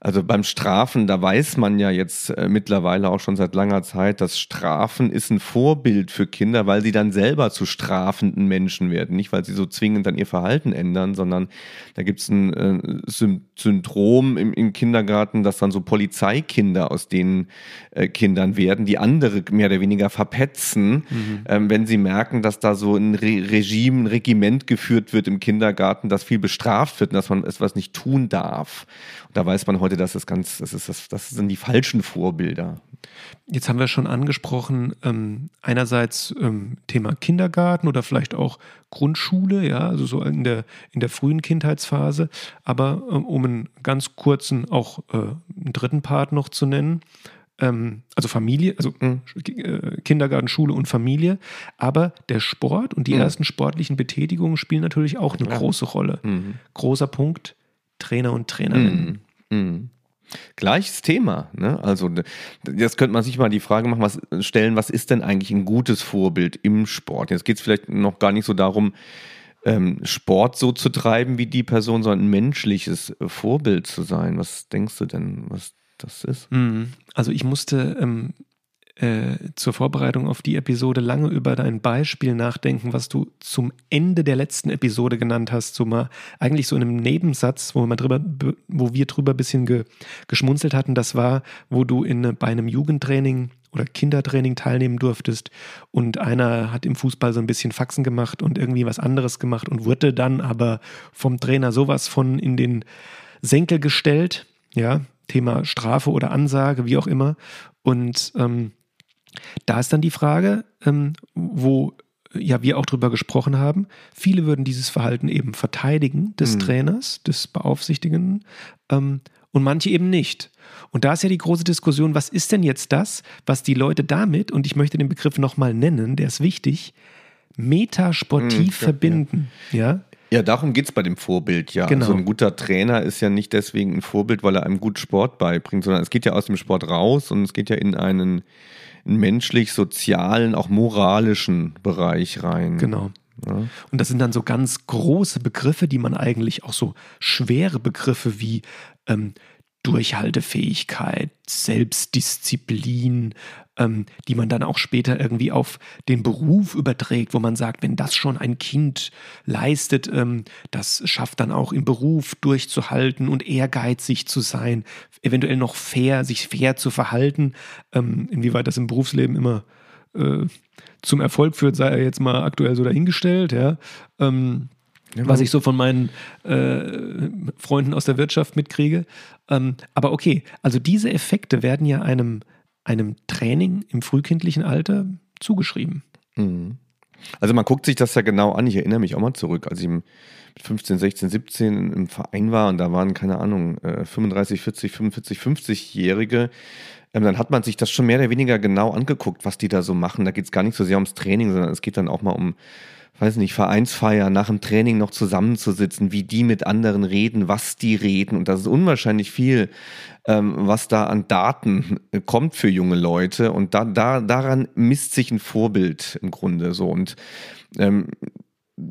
Also beim Strafen, da weiß man ja jetzt äh, mittlerweile auch schon seit langer Zeit, dass Strafen ist ein Vorbild für Kinder, weil sie dann selber zu strafenden Menschen werden. Nicht, weil sie so zwingend dann ihr Verhalten ändern, sondern da gibt es ein äh, Syndrom im, im, Kindergarten, dass dann so Polizeikinder aus den äh, Kindern werden, die andere mehr oder weniger verpetzen, mhm. ähm, wenn sie merken, dass da so ein Re Regime, ein Regiment geführt wird im Kindergarten, das viel bestraft wird und dass man etwas nicht tun darf. Da weiß man heute, dass das ganz, das ist das, das sind die falschen Vorbilder. Jetzt haben wir schon angesprochen, ähm, einerseits ähm, Thema Kindergarten oder vielleicht auch Grundschule, ja, also so in der, in der frühen Kindheitsphase. Aber ähm, um einen ganz kurzen, auch äh, einen dritten Part noch zu nennen, ähm, also Familie, also mhm. äh, Kindergarten, Schule und Familie. Aber der Sport und die mhm. ersten sportlichen Betätigungen spielen natürlich auch eine ja. große Rolle. Mhm. Großer Punkt, Trainer und Trainerinnen. Mhm. Mhm. Gleiches Thema. Ne? Also jetzt könnte man sich mal die Frage machen, was, stellen, was ist denn eigentlich ein gutes Vorbild im Sport? Jetzt geht es vielleicht noch gar nicht so darum, ähm, Sport so zu treiben wie die Person, sondern ein menschliches Vorbild zu sein. Was denkst du denn, was das ist? Mhm. Also ich musste ähm, äh, zur Vorbereitung auf die Episode lange über dein Beispiel nachdenken, was du zum Ende der letzten Episode genannt hast, so mal eigentlich so in einem Nebensatz, wo, man drüber, wo wir drüber ein bisschen ge, geschmunzelt hatten. Das war, wo du in, bei einem Jugendtraining oder Kindertraining teilnehmen durftest und einer hat im Fußball so ein bisschen Faxen gemacht und irgendwie was anderes gemacht und wurde dann aber vom Trainer sowas von in den Senkel gestellt, ja, Thema Strafe oder Ansage, wie auch immer. Und ähm, da ist dann die Frage, ähm, wo ja wir auch drüber gesprochen haben. Viele würden dieses Verhalten eben verteidigen des mhm. Trainers, des Beaufsichtigenden ähm, und manche eben nicht. Und da ist ja die große Diskussion, was ist denn jetzt das, was die Leute damit, und ich möchte den Begriff nochmal nennen, der ist wichtig, metasportiv mhm, ja, verbinden. Ja. ja? Ja, darum geht es bei dem Vorbild, ja. Genau. Also ein guter Trainer ist ja nicht deswegen ein Vorbild, weil er einem gut Sport beibringt, sondern es geht ja aus dem Sport raus und es geht ja in einen menschlich, sozialen, auch moralischen Bereich rein. Genau. Ja. Und das sind dann so ganz große Begriffe, die man eigentlich auch so schwere Begriffe wie ähm, Durchhaltefähigkeit, Selbstdisziplin, ähm, die man dann auch später irgendwie auf den Beruf überträgt, wo man sagt, wenn das schon ein Kind leistet, ähm, das schafft dann auch im Beruf durchzuhalten und ehrgeizig zu sein, eventuell noch fair, sich fair zu verhalten. Ähm, inwieweit das im Berufsleben immer äh, zum Erfolg führt, sei er jetzt mal aktuell so dahingestellt, ja. Ähm, ja, was ich so von meinen äh, Freunden aus der Wirtschaft mitkriege. Ähm, aber okay, also diese Effekte werden ja einem, einem Training im frühkindlichen Alter zugeschrieben. Mhm. Also man guckt sich das ja genau an. Ich erinnere mich auch mal zurück, als ich mit 15, 16, 17 im Verein war und da waren, keine Ahnung, 35, 40, 45, 50-Jährige. dann hat man sich das schon mehr oder weniger genau angeguckt, was die da so machen. Da geht es gar nicht so sehr ums Training, sondern es geht dann auch mal um weiß nicht, Vereinsfeier, nach dem Training noch zusammenzusitzen, wie die mit anderen reden, was die reden. Und das ist unwahrscheinlich viel, ähm, was da an Daten äh, kommt für junge Leute. Und da, da, daran misst sich ein Vorbild im Grunde so. Und ähm,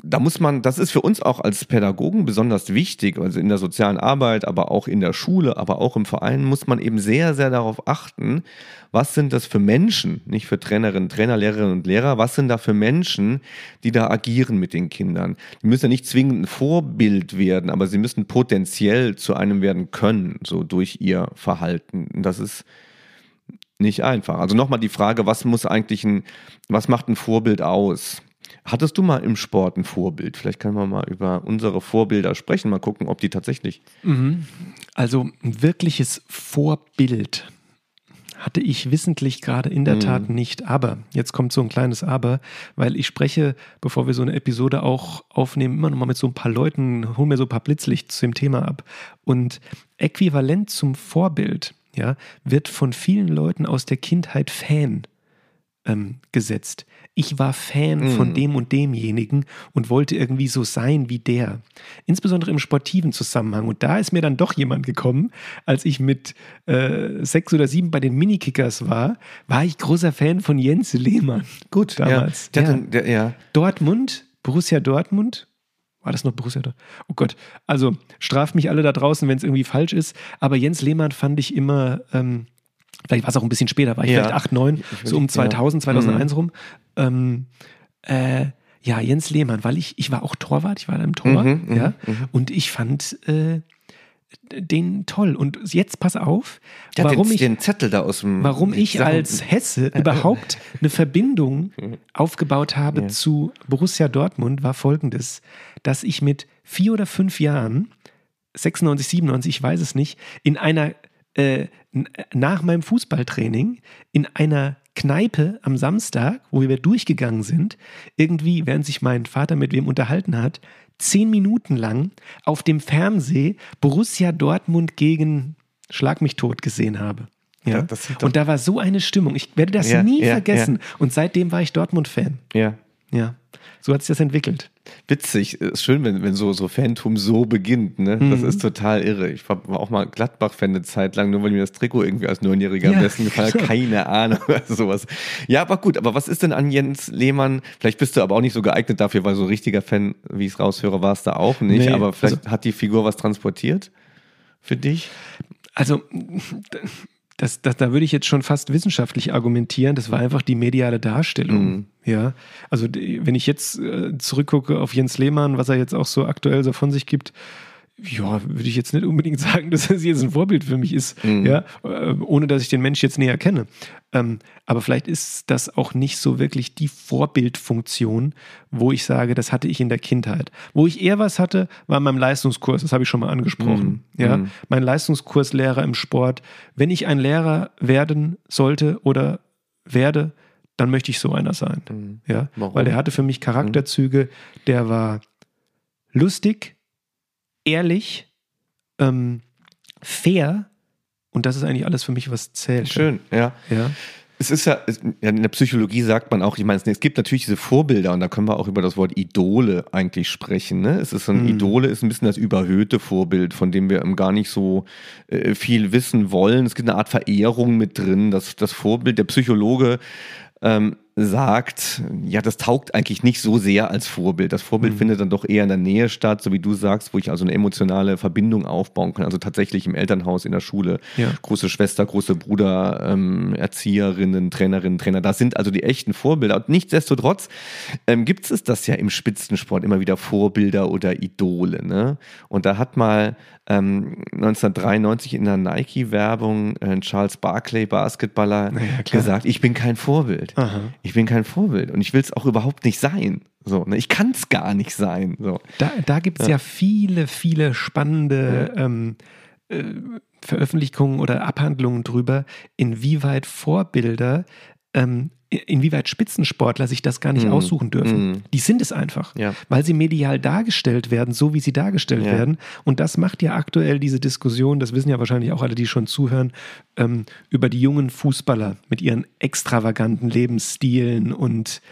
da muss man, das ist für uns auch als Pädagogen besonders wichtig, also in der sozialen Arbeit, aber auch in der Schule, aber auch im Verein muss man eben sehr, sehr darauf achten, was sind das für Menschen, nicht für Trainerinnen, Trainer, Lehrerinnen und Lehrer, was sind da für Menschen, die da agieren mit den Kindern. Die müssen ja nicht zwingend ein Vorbild werden, aber sie müssen potenziell zu einem werden können, so durch ihr Verhalten. Das ist nicht einfach. Also nochmal die Frage, was muss eigentlich ein, was macht ein Vorbild aus? Hattest du mal im Sport ein Vorbild? Vielleicht können wir mal über unsere Vorbilder sprechen, mal gucken, ob die tatsächlich. Mhm. Also ein wirkliches Vorbild hatte ich wissentlich gerade in der mhm. Tat nicht. Aber, jetzt kommt so ein kleines Aber, weil ich spreche, bevor wir so eine Episode auch aufnehmen, immer noch mal mit so ein paar Leuten, hol mir so ein paar Blitzlicht zu dem Thema ab. Und äquivalent zum Vorbild, ja, wird von vielen Leuten aus der Kindheit Fan ähm, gesetzt ich war Fan mm. von dem und demjenigen und wollte irgendwie so sein wie der. Insbesondere im sportiven Zusammenhang. Und da ist mir dann doch jemand gekommen, als ich mit äh, sechs oder sieben bei den Minikickers war, war ich großer Fan von Jens Lehmann. Gut, damals. Ja. Der, ja. Der, ja. Dortmund, Borussia Dortmund, War das noch Borussia Dortmund? Oh Gott. Also straft mich alle da draußen, wenn es irgendwie falsch ist. Aber Jens Lehmann fand ich immer, ähm, vielleicht war es auch ein bisschen später, war ich Ja. vielleicht 8, 9, so um 2000, 2001 Mhm. rum. Ähm, äh, ja, Jens Lehmann, weil ich, ich war auch Torwart, ich war da im Tor, Mhm, mhm, ja, und ich fand äh, den toll. Und jetzt pass auf, hat warum den, ich, den Zettel da aus dem. warum ich Sachen- als Hesse überhaupt eine Verbindung aufgebaut habe Ja. zu Borussia Dortmund, war folgendes, dass ich mit vier oder fünf Jahren, 96, 97, ich weiß es nicht, in einer, äh, nach meinem Fußballtraining, in einer Kneipe am Samstag, wo wir durchgegangen sind, irgendwie, während sich mein Vater mit wem unterhalten hat, zehn Minuten lang auf dem Fernseh Borussia Dortmund gegen Schlag mich tot gesehen habe. Ja, das doch- und da war so eine Stimmung. Ich werde das Ja, nie ja, vergessen. Und seitdem war ich Dortmund-Fan. Ja. Ja, so hat sich das entwickelt. Witzig, ist schön, wenn, wenn so, so Fantum so beginnt, ne? Das Mhm. ist total irre. Ich war, auch mal Gladbach-Fan eine Zeit lang, nur weil mir das Trikot irgendwie als Neunjähriger am Ja, besten gefallen hat. Keine Ahnung, also sowas. Ja, aber gut, aber was ist denn an Jens Lehmann? Vielleicht bist du aber auch nicht so geeignet dafür, weil so ein richtiger Fan, wie ich es raushöre, war es da auch nicht. Nee, aber vielleicht also- hat die Figur was transportiert für dich? Also, das, das, da würde ich jetzt schon fast wissenschaftlich argumentieren. Das war einfach die mediale Darstellung. Mhm. Ja, also wenn ich jetzt äh, zurückgucke auf Jens Lehmann, was er jetzt auch so aktuell so von sich gibt, ja, würde ich jetzt nicht unbedingt sagen, dass es jetzt ein Vorbild für mich ist, Mhm. ja, äh, ohne dass ich den Mensch jetzt näher kenne. Ähm, aber vielleicht ist das auch nicht so wirklich die Vorbildfunktion, wo ich sage, das hatte ich in der Kindheit. Wo ich eher was hatte, war in meinem Leistungskurs, das habe ich schon mal angesprochen. Mhm. Ja, Mhm. mein Leistungskurslehrer im Sport. Wenn ich ein Lehrer werden sollte oder werde, dann möchte ich so einer sein. Mhm. Ja, Warum? weil der hatte für mich Charakterzüge, der war lustig, ehrlich, ähm, fair und das ist eigentlich alles für mich, was zählt. Schön, ja. Ja. Es ist ja, in der Psychologie sagt man auch, ich meine, es gibt natürlich diese Vorbilder und da können wir auch über das Wort Idole eigentlich sprechen. Ne? Es ist so ein Mhm. Idole ist ein bisschen das überhöhte Vorbild, von dem wir ähm, gar nicht so äh, viel wissen wollen. Es gibt eine Art Verehrung mit drin. Das, das Vorbild, der Psychologe ähm, sagt, ja, das taugt eigentlich nicht so sehr als Vorbild. Das Vorbild Mhm. findet dann doch eher in der Nähe statt, so wie du sagst, wo ich also eine emotionale Verbindung aufbauen kann. Also tatsächlich im Elternhaus, in der Schule, Ja. große Schwester, große Bruder, ähm, Erzieherinnen, Trainerinnen, Trainer. Das sind also die echten Vorbilder. Und nichtsdestotrotz ähm, gibt es das ja im Spitzensport immer wieder Vorbilder oder Idole. Ne? Und da hat mal ähm, 1993 in der Nike-Werbung äh, Charles Barkley, Basketballer, ja, gesagt, ich bin kein Vorbild. Aha. Ich bin kein Vorbild und ich will es auch überhaupt nicht sein. So, ne? Ich kann es gar nicht sein. So. Da, da gibt es ja. viele, viele spannende ähm, äh, Veröffentlichungen oder Abhandlungen drüber, inwieweit Vorbilder, ähm, inwieweit Spitzensportler sich das gar nicht Mhm. aussuchen dürfen. Mhm. Die sind es einfach, Ja. weil sie medial dargestellt werden, so wie sie dargestellt Ja. werden. Und das macht ja aktuell diese Diskussion, das wissen ja wahrscheinlich auch alle, die schon zuhören, ähm, über die jungen Fußballer mit ihren extravaganten Lebensstilen und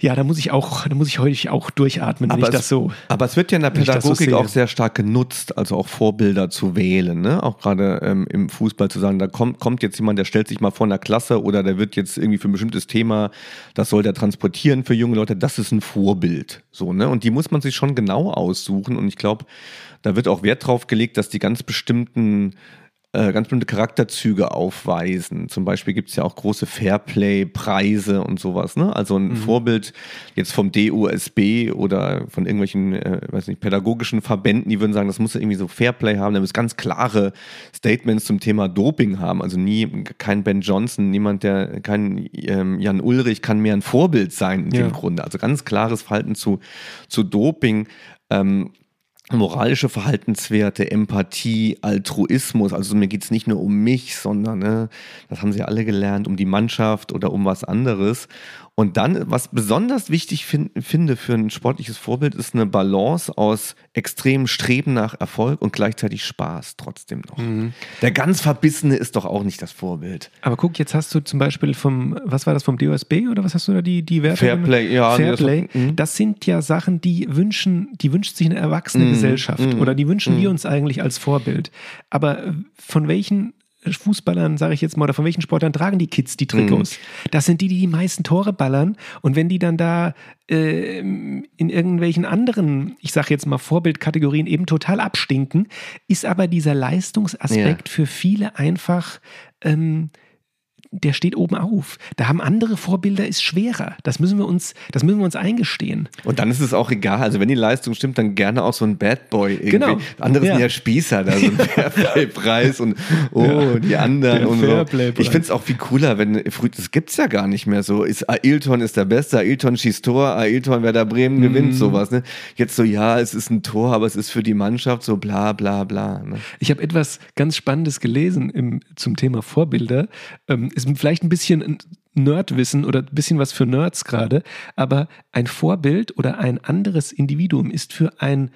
ja, da muss ich auch, da muss ich heute auch durchatmen, wenn ich es, das so. aber es wird ja in der so Pädagogik sehe. auch sehr stark genutzt, also auch Vorbilder zu wählen. Ne? Auch gerade ähm, im Fußball zu sagen, da kommt, kommt jetzt jemand, der stellt sich mal vor einer Klasse oder der wird jetzt irgendwie für ein bestimmtes Thema, das soll der transportieren für junge Leute, das ist ein Vorbild. So, ne? Und die muss man sich schon genau aussuchen. Und ich glaube, da wird auch Wert drauf gelegt, dass die ganz bestimmten äh, ganz bestimmte Charakterzüge aufweisen. Zum Beispiel gibt es ja auch große Fairplay-Preise und sowas. Ne? Also Mhm. ein Vorbild jetzt vom DUSB oder von irgendwelchen, äh, weiß nicht, pädagogischen Verbänden, die würden sagen, das muss irgendwie so Fairplay haben, da muss ganz klare Statements zum Thema Doping haben. Also nie kein Ben Johnson, niemand, der kein ähm, Jan Ulrich kann mehr ein Vorbild sein in Ja. dem Grunde. Also ganz klares Verhalten zu, zu Doping. Ähm, moralische Verhaltenswerte, Empathie, Altruismus. Also mir geht es nicht nur um mich, sondern, ne, das haben sie alle gelernt, um die Mannschaft oder um was anderes. Und dann, was besonders wichtig fin finde für ein sportliches Vorbild, ist eine Balance aus extremem Streben nach Erfolg und gleichzeitig Spaß trotzdem noch. Mhm. Der ganz Verbissene ist doch auch nicht das Vorbild. Aber guck, jetzt hast du zum Beispiel vom, was war das, vom DOSB oder was hast du da die, die Werte? Fairplay, ja, Fairplay. mhm. Das sind ja Sachen, die wünschen, die wünscht sich eine erwachsene Mhm, Gesellschaft mhm, oder die wünschen mhm. wir uns eigentlich als Vorbild. Aber von welchen Fußballern, sage ich jetzt mal, oder von welchen Sportlern tragen die Kids die Trikots? Mhm. Das sind die, die die meisten Tore ballern. Und wenn die dann da äh, in irgendwelchen anderen, ich sage jetzt mal Vorbildkategorien eben total abstinken, ist aber dieser Leistungsaspekt ja. für viele einfach ähm, der steht oben auf. Da haben andere Vorbilder, ist schwerer. Das müssen wir uns, das müssen wir uns eingestehen. Und dann ist es auch egal. Also wenn die Leistung stimmt, dann gerne auch so ein Bad Boy irgendwie. Genau. Andere ja. sind ja Spießer, da so ein Fairplay-Preis und oh, ja. die anderen der und so. Ich finde es auch viel cooler, wenn, das gibt es ja gar nicht mehr so. Ist Ailton ist der Beste, Ailton schießt Tor, Ailton Werder Bremen gewinnt, mm. sowas. Ne? Jetzt so, ja, es ist ein Tor, aber es ist für die Mannschaft so bla bla bla. Ne? Ich habe etwas ganz Spannendes gelesen im, zum Thema Vorbilder. Ähm, ist vielleicht ein bisschen Nerdwissen oder ein bisschen was für Nerds gerade, aber ein Vorbild oder ein anderes Individuum ist für ein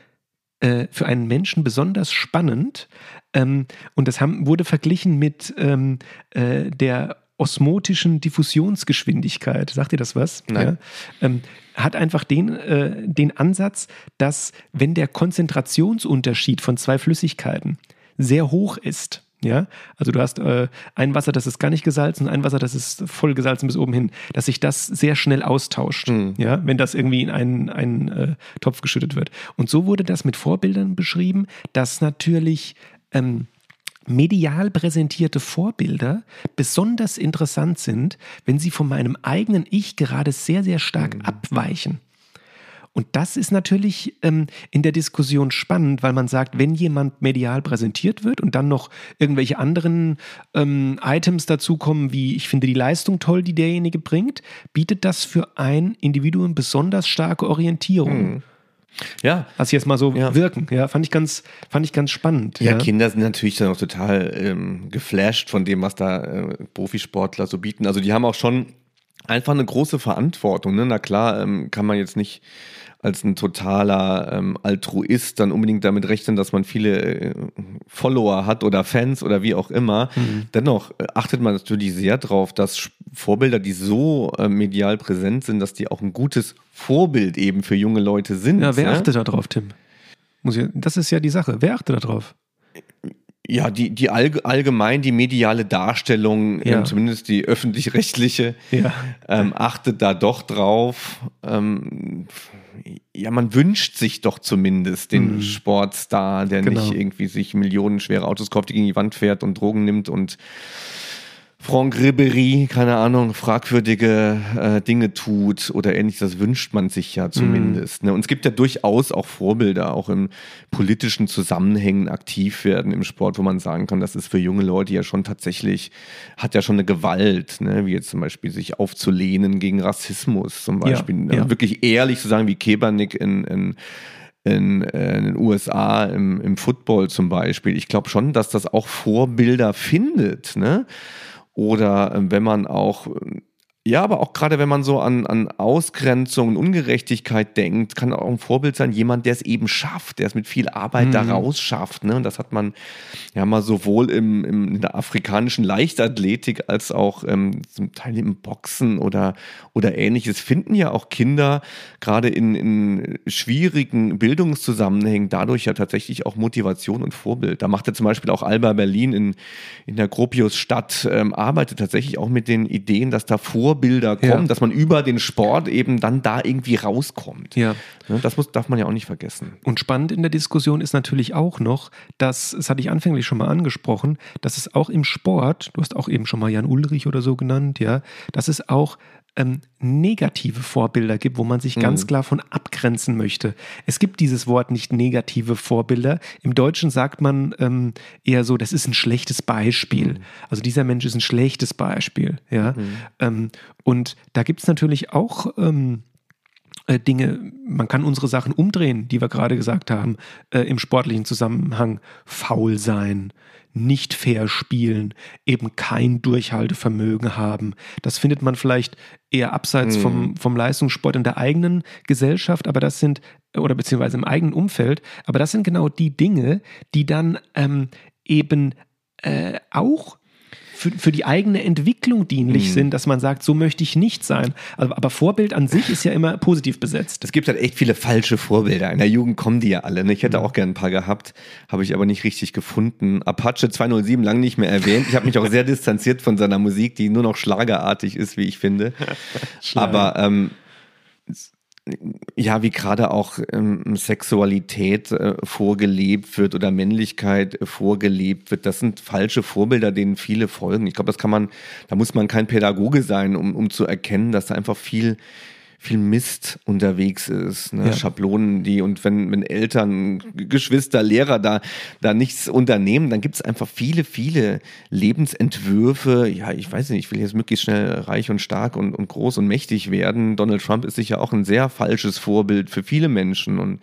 äh, für einen Menschen besonders spannend ähm, und das haben, wurde verglichen mit ähm, äh, der osmotischen Diffusionsgeschwindigkeit. Sagt ihr das was? Nein. Ja? Ähm, hat einfach den, äh, den Ansatz, dass wenn der Konzentrationsunterschied von zwei Flüssigkeiten sehr hoch ist, ja, also du hast äh, ein Wasser, das ist gar nicht gesalzen, ein Wasser, das ist voll gesalzen bis oben hin, dass sich das sehr schnell austauscht, mhm. ja, wenn das irgendwie in einen, einen äh, Topf geschüttet wird. Und so wurde das mit Vorbildern beschrieben, dass natürlich ähm, medial präsentierte Vorbilder besonders interessant sind, wenn sie von meinem eigenen Ich gerade sehr, sehr stark mhm. abweichen. Und das ist natürlich ähm, in der Diskussion spannend, weil man sagt, wenn jemand medial präsentiert wird und dann noch irgendwelche anderen ähm, Items dazukommen, wie ich finde die Leistung toll, die derjenige bringt, bietet das für ein Individuum besonders starke Orientierung. Mhm. Ja. Lass ich jetzt mal so ja. wirken. Ja, fand ich ganz, fand ich ganz spannend. Ja, ja. Kinder sind natürlich dann auch total ähm, geflasht von dem, was da äh, Profisportler so bieten. Also die haben auch schon einfach eine große Verantwortung. Ne? Na klar, ähm, kann man jetzt nicht als ein totaler ähm, Altruist dann unbedingt damit rechnen, dass man viele äh, Follower hat oder Fans oder wie auch immer. Mhm. Dennoch äh, achtet man natürlich sehr darauf, dass Vorbilder, die so äh, medial präsent sind, dass die auch ein gutes Vorbild eben für junge Leute sind. Ja, wer ne? achtet da drauf, Tim? Muss ich, das ist ja die Sache. Wer achtet da drauf? Ja, die, die allgemein die mediale Darstellung, ja. ähm, zumindest die öffentlich-rechtliche, ja. ähm, achtet da doch drauf. Ähm, ja, man wünscht sich doch zumindest den mhm. Sportstar, der genau. nicht irgendwie sich millionenschwere Autos kauft, die gegen die Wand fährt und Drogen nimmt und Franck Ribéry, keine Ahnung, fragwürdige äh, Dinge tut oder ähnliches, das wünscht man sich ja zumindest. Mm. Ne? Und es gibt ja durchaus auch Vorbilder, auch in politischen Zusammenhängen aktiv werden im Sport, wo man sagen kann, das ist für junge Leute ja schon tatsächlich, hat ja schon eine Gewalt, ne? wie jetzt zum Beispiel sich aufzulehnen gegen Rassismus zum Beispiel. Ja, ja. Wirklich ehrlich zu sagen, wie Kebernick in, in in, äh, in, den USA im, im Football zum Beispiel. Ich glaube schon, dass das auch Vorbilder findet. Ne? Oder ähm, wenn man auch ähm, ja, aber auch gerade wenn man so an, an Ausgrenzung und Ungerechtigkeit denkt, kann auch ein Vorbild sein, jemand, der es eben schafft, der es mit viel Arbeit mhm. daraus schafft. Ne? Und das hat man ja mal sowohl im, im, in der afrikanischen Leichtathletik als auch ähm, zum Teil im Boxen oder, oder ähnliches. Finden ja auch Kinder gerade in, in schwierigen Bildungszusammenhängen dadurch ja tatsächlich auch Motivation und Vorbild. Da macht er zum Beispiel auch Alba Berlin in, in der Gropius-Stadt, ähm, arbeitet tatsächlich auch mit den Ideen, dass da vor Vorbilder kommen, ja. dass man über den Sport eben dann da irgendwie rauskommt. Ja. Ne, das muss, darf man ja auch nicht vergessen. Und spannend in der Diskussion ist natürlich auch noch, dass, das hatte ich anfänglich schon mal angesprochen, dass es auch im Sport, du hast auch eben schon mal Jan Ulrich oder so genannt, ja, dass es auch ähm, negative Vorbilder gibt, wo man sich mhm. ganz klar von abgrenzen möchte. Es gibt dieses Wort nicht negative Vorbilder. Im Deutschen sagt man ähm, eher so, das ist ein schlechtes Beispiel. Mhm. Also dieser Mensch ist ein schlechtes Beispiel. Ja? Mhm. Ähm, und da gibt es natürlich auch ähm, äh, Dinge, man kann unsere Sachen umdrehen, die wir gerade gesagt haben, äh, im sportlichen Zusammenhang. Faul sein, nicht fair spielen, eben kein Durchhaltevermögen haben. Das findet man vielleicht eher abseits mhm. vom, vom Leistungssport in der eigenen Gesellschaft, aber das sind, oder beziehungsweise im eigenen Umfeld, aber das sind genau die Dinge, die dann ähm, eben äh, auch für, für die eigene Entwicklung dienlich Mhm. sind, dass man sagt, so möchte ich nicht sein. Also, aber Vorbild an sich ist ja immer positiv besetzt. Es gibt halt echt viele falsche Vorbilder. In der Jugend kommen die ja alle. Ne? Ich Mhm. hätte auch gern ein paar gehabt, habe ich aber nicht richtig gefunden. Apache 207 lange nicht mehr erwähnt. Ich habe mich auch sehr distanziert von seiner Musik, die nur noch schlagerartig ist, wie ich finde. aber ähm, ja, wie gerade auch ähm, Sexualität äh, vorgelebt wird oder Männlichkeit äh, vorgelebt wird, das sind falsche Vorbilder, denen viele folgen. Ich glaube, das kann man, da muss man kein Pädagoge sein, um, um zu erkennen, dass da einfach viel viel Mist unterwegs ist, ne? Ja. Schablonen, die und wenn, wenn Eltern, Geschwister, Lehrer da, da nichts unternehmen, dann gibt es einfach viele, viele Lebensentwürfe. Ja, ich weiß nicht, ich will jetzt möglichst schnell reich und stark und, und groß und mächtig werden. Donald Trump ist sicher auch ein sehr falsches Vorbild für viele Menschen und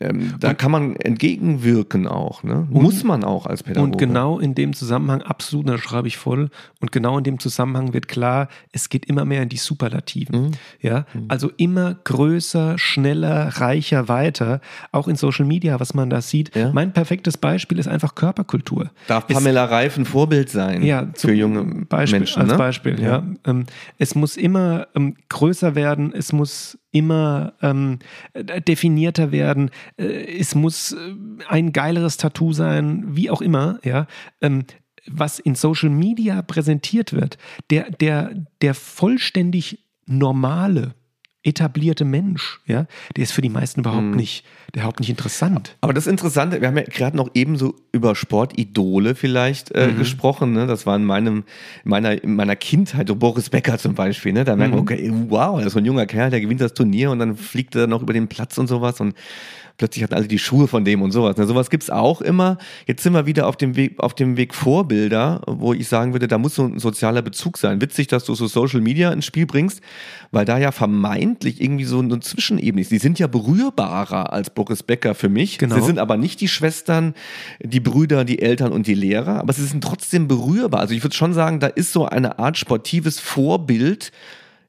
ähm, da kann man entgegenwirken auch, ne? Muss man auch als Pädagoge. Und genau in dem Zusammenhang, absolut, da schreibe ich voll, und genau in dem Zusammenhang wird klar, es geht immer mehr in die Superlativen. Mhm. Ja, also immer größer, schneller, reicher, weiter. Auch in Social Media, was man da sieht. Ja. Mein perfektes Beispiel ist einfach Körperkultur. Darf Es- Pamela Reif ein Vorbild sein ja, für junge Beispiel, Menschen? als ne? Beispiel, ja. Ähm, es muss immer ähm, größer werden, es muss immer ähm, äh, definierter werden, äh, es muss äh, ein geileres Tattoo sein, wie auch immer, ja. Ähm, was in Social Media präsentiert wird, der, der, der vollständig normale, etablierte Mensch, ja, der ist für die meisten überhaupt Mhm. nicht, der überhaupt nicht interessant. Aber das Interessante, wir haben ja gerade noch eben so über Sportidole vielleicht äh, Mhm. gesprochen. Ne? Das war in meinem, in meiner, in meiner Kindheit, so Boris Becker zum Beispiel. Ne? Da merkt man, Mhm. okay, wow, das ist so ein junger Kerl, der gewinnt das Turnier und dann fliegt er noch über den Platz und sowas und plötzlich hatten alle die Schuhe von dem und sowas. Ne? Sowas gibt's auch immer. Jetzt sind wir wieder auf dem Weg, auf dem Weg Vorbilder, wo ich sagen würde, da muss so ein sozialer Bezug sein. Witzig, dass du so Social Media ins Spiel bringst, weil da ja vermeintlich irgendwie so eine Zwischenebene ist. Die sind ja berührbarer als Boris Becker für mich. Genau. Sie sind aber nicht die Schwestern, die Brüder, die Eltern und die Lehrer, aber sie sind trotzdem berührbar. Also ich würde schon sagen, da ist so eine Art sportives Vorbild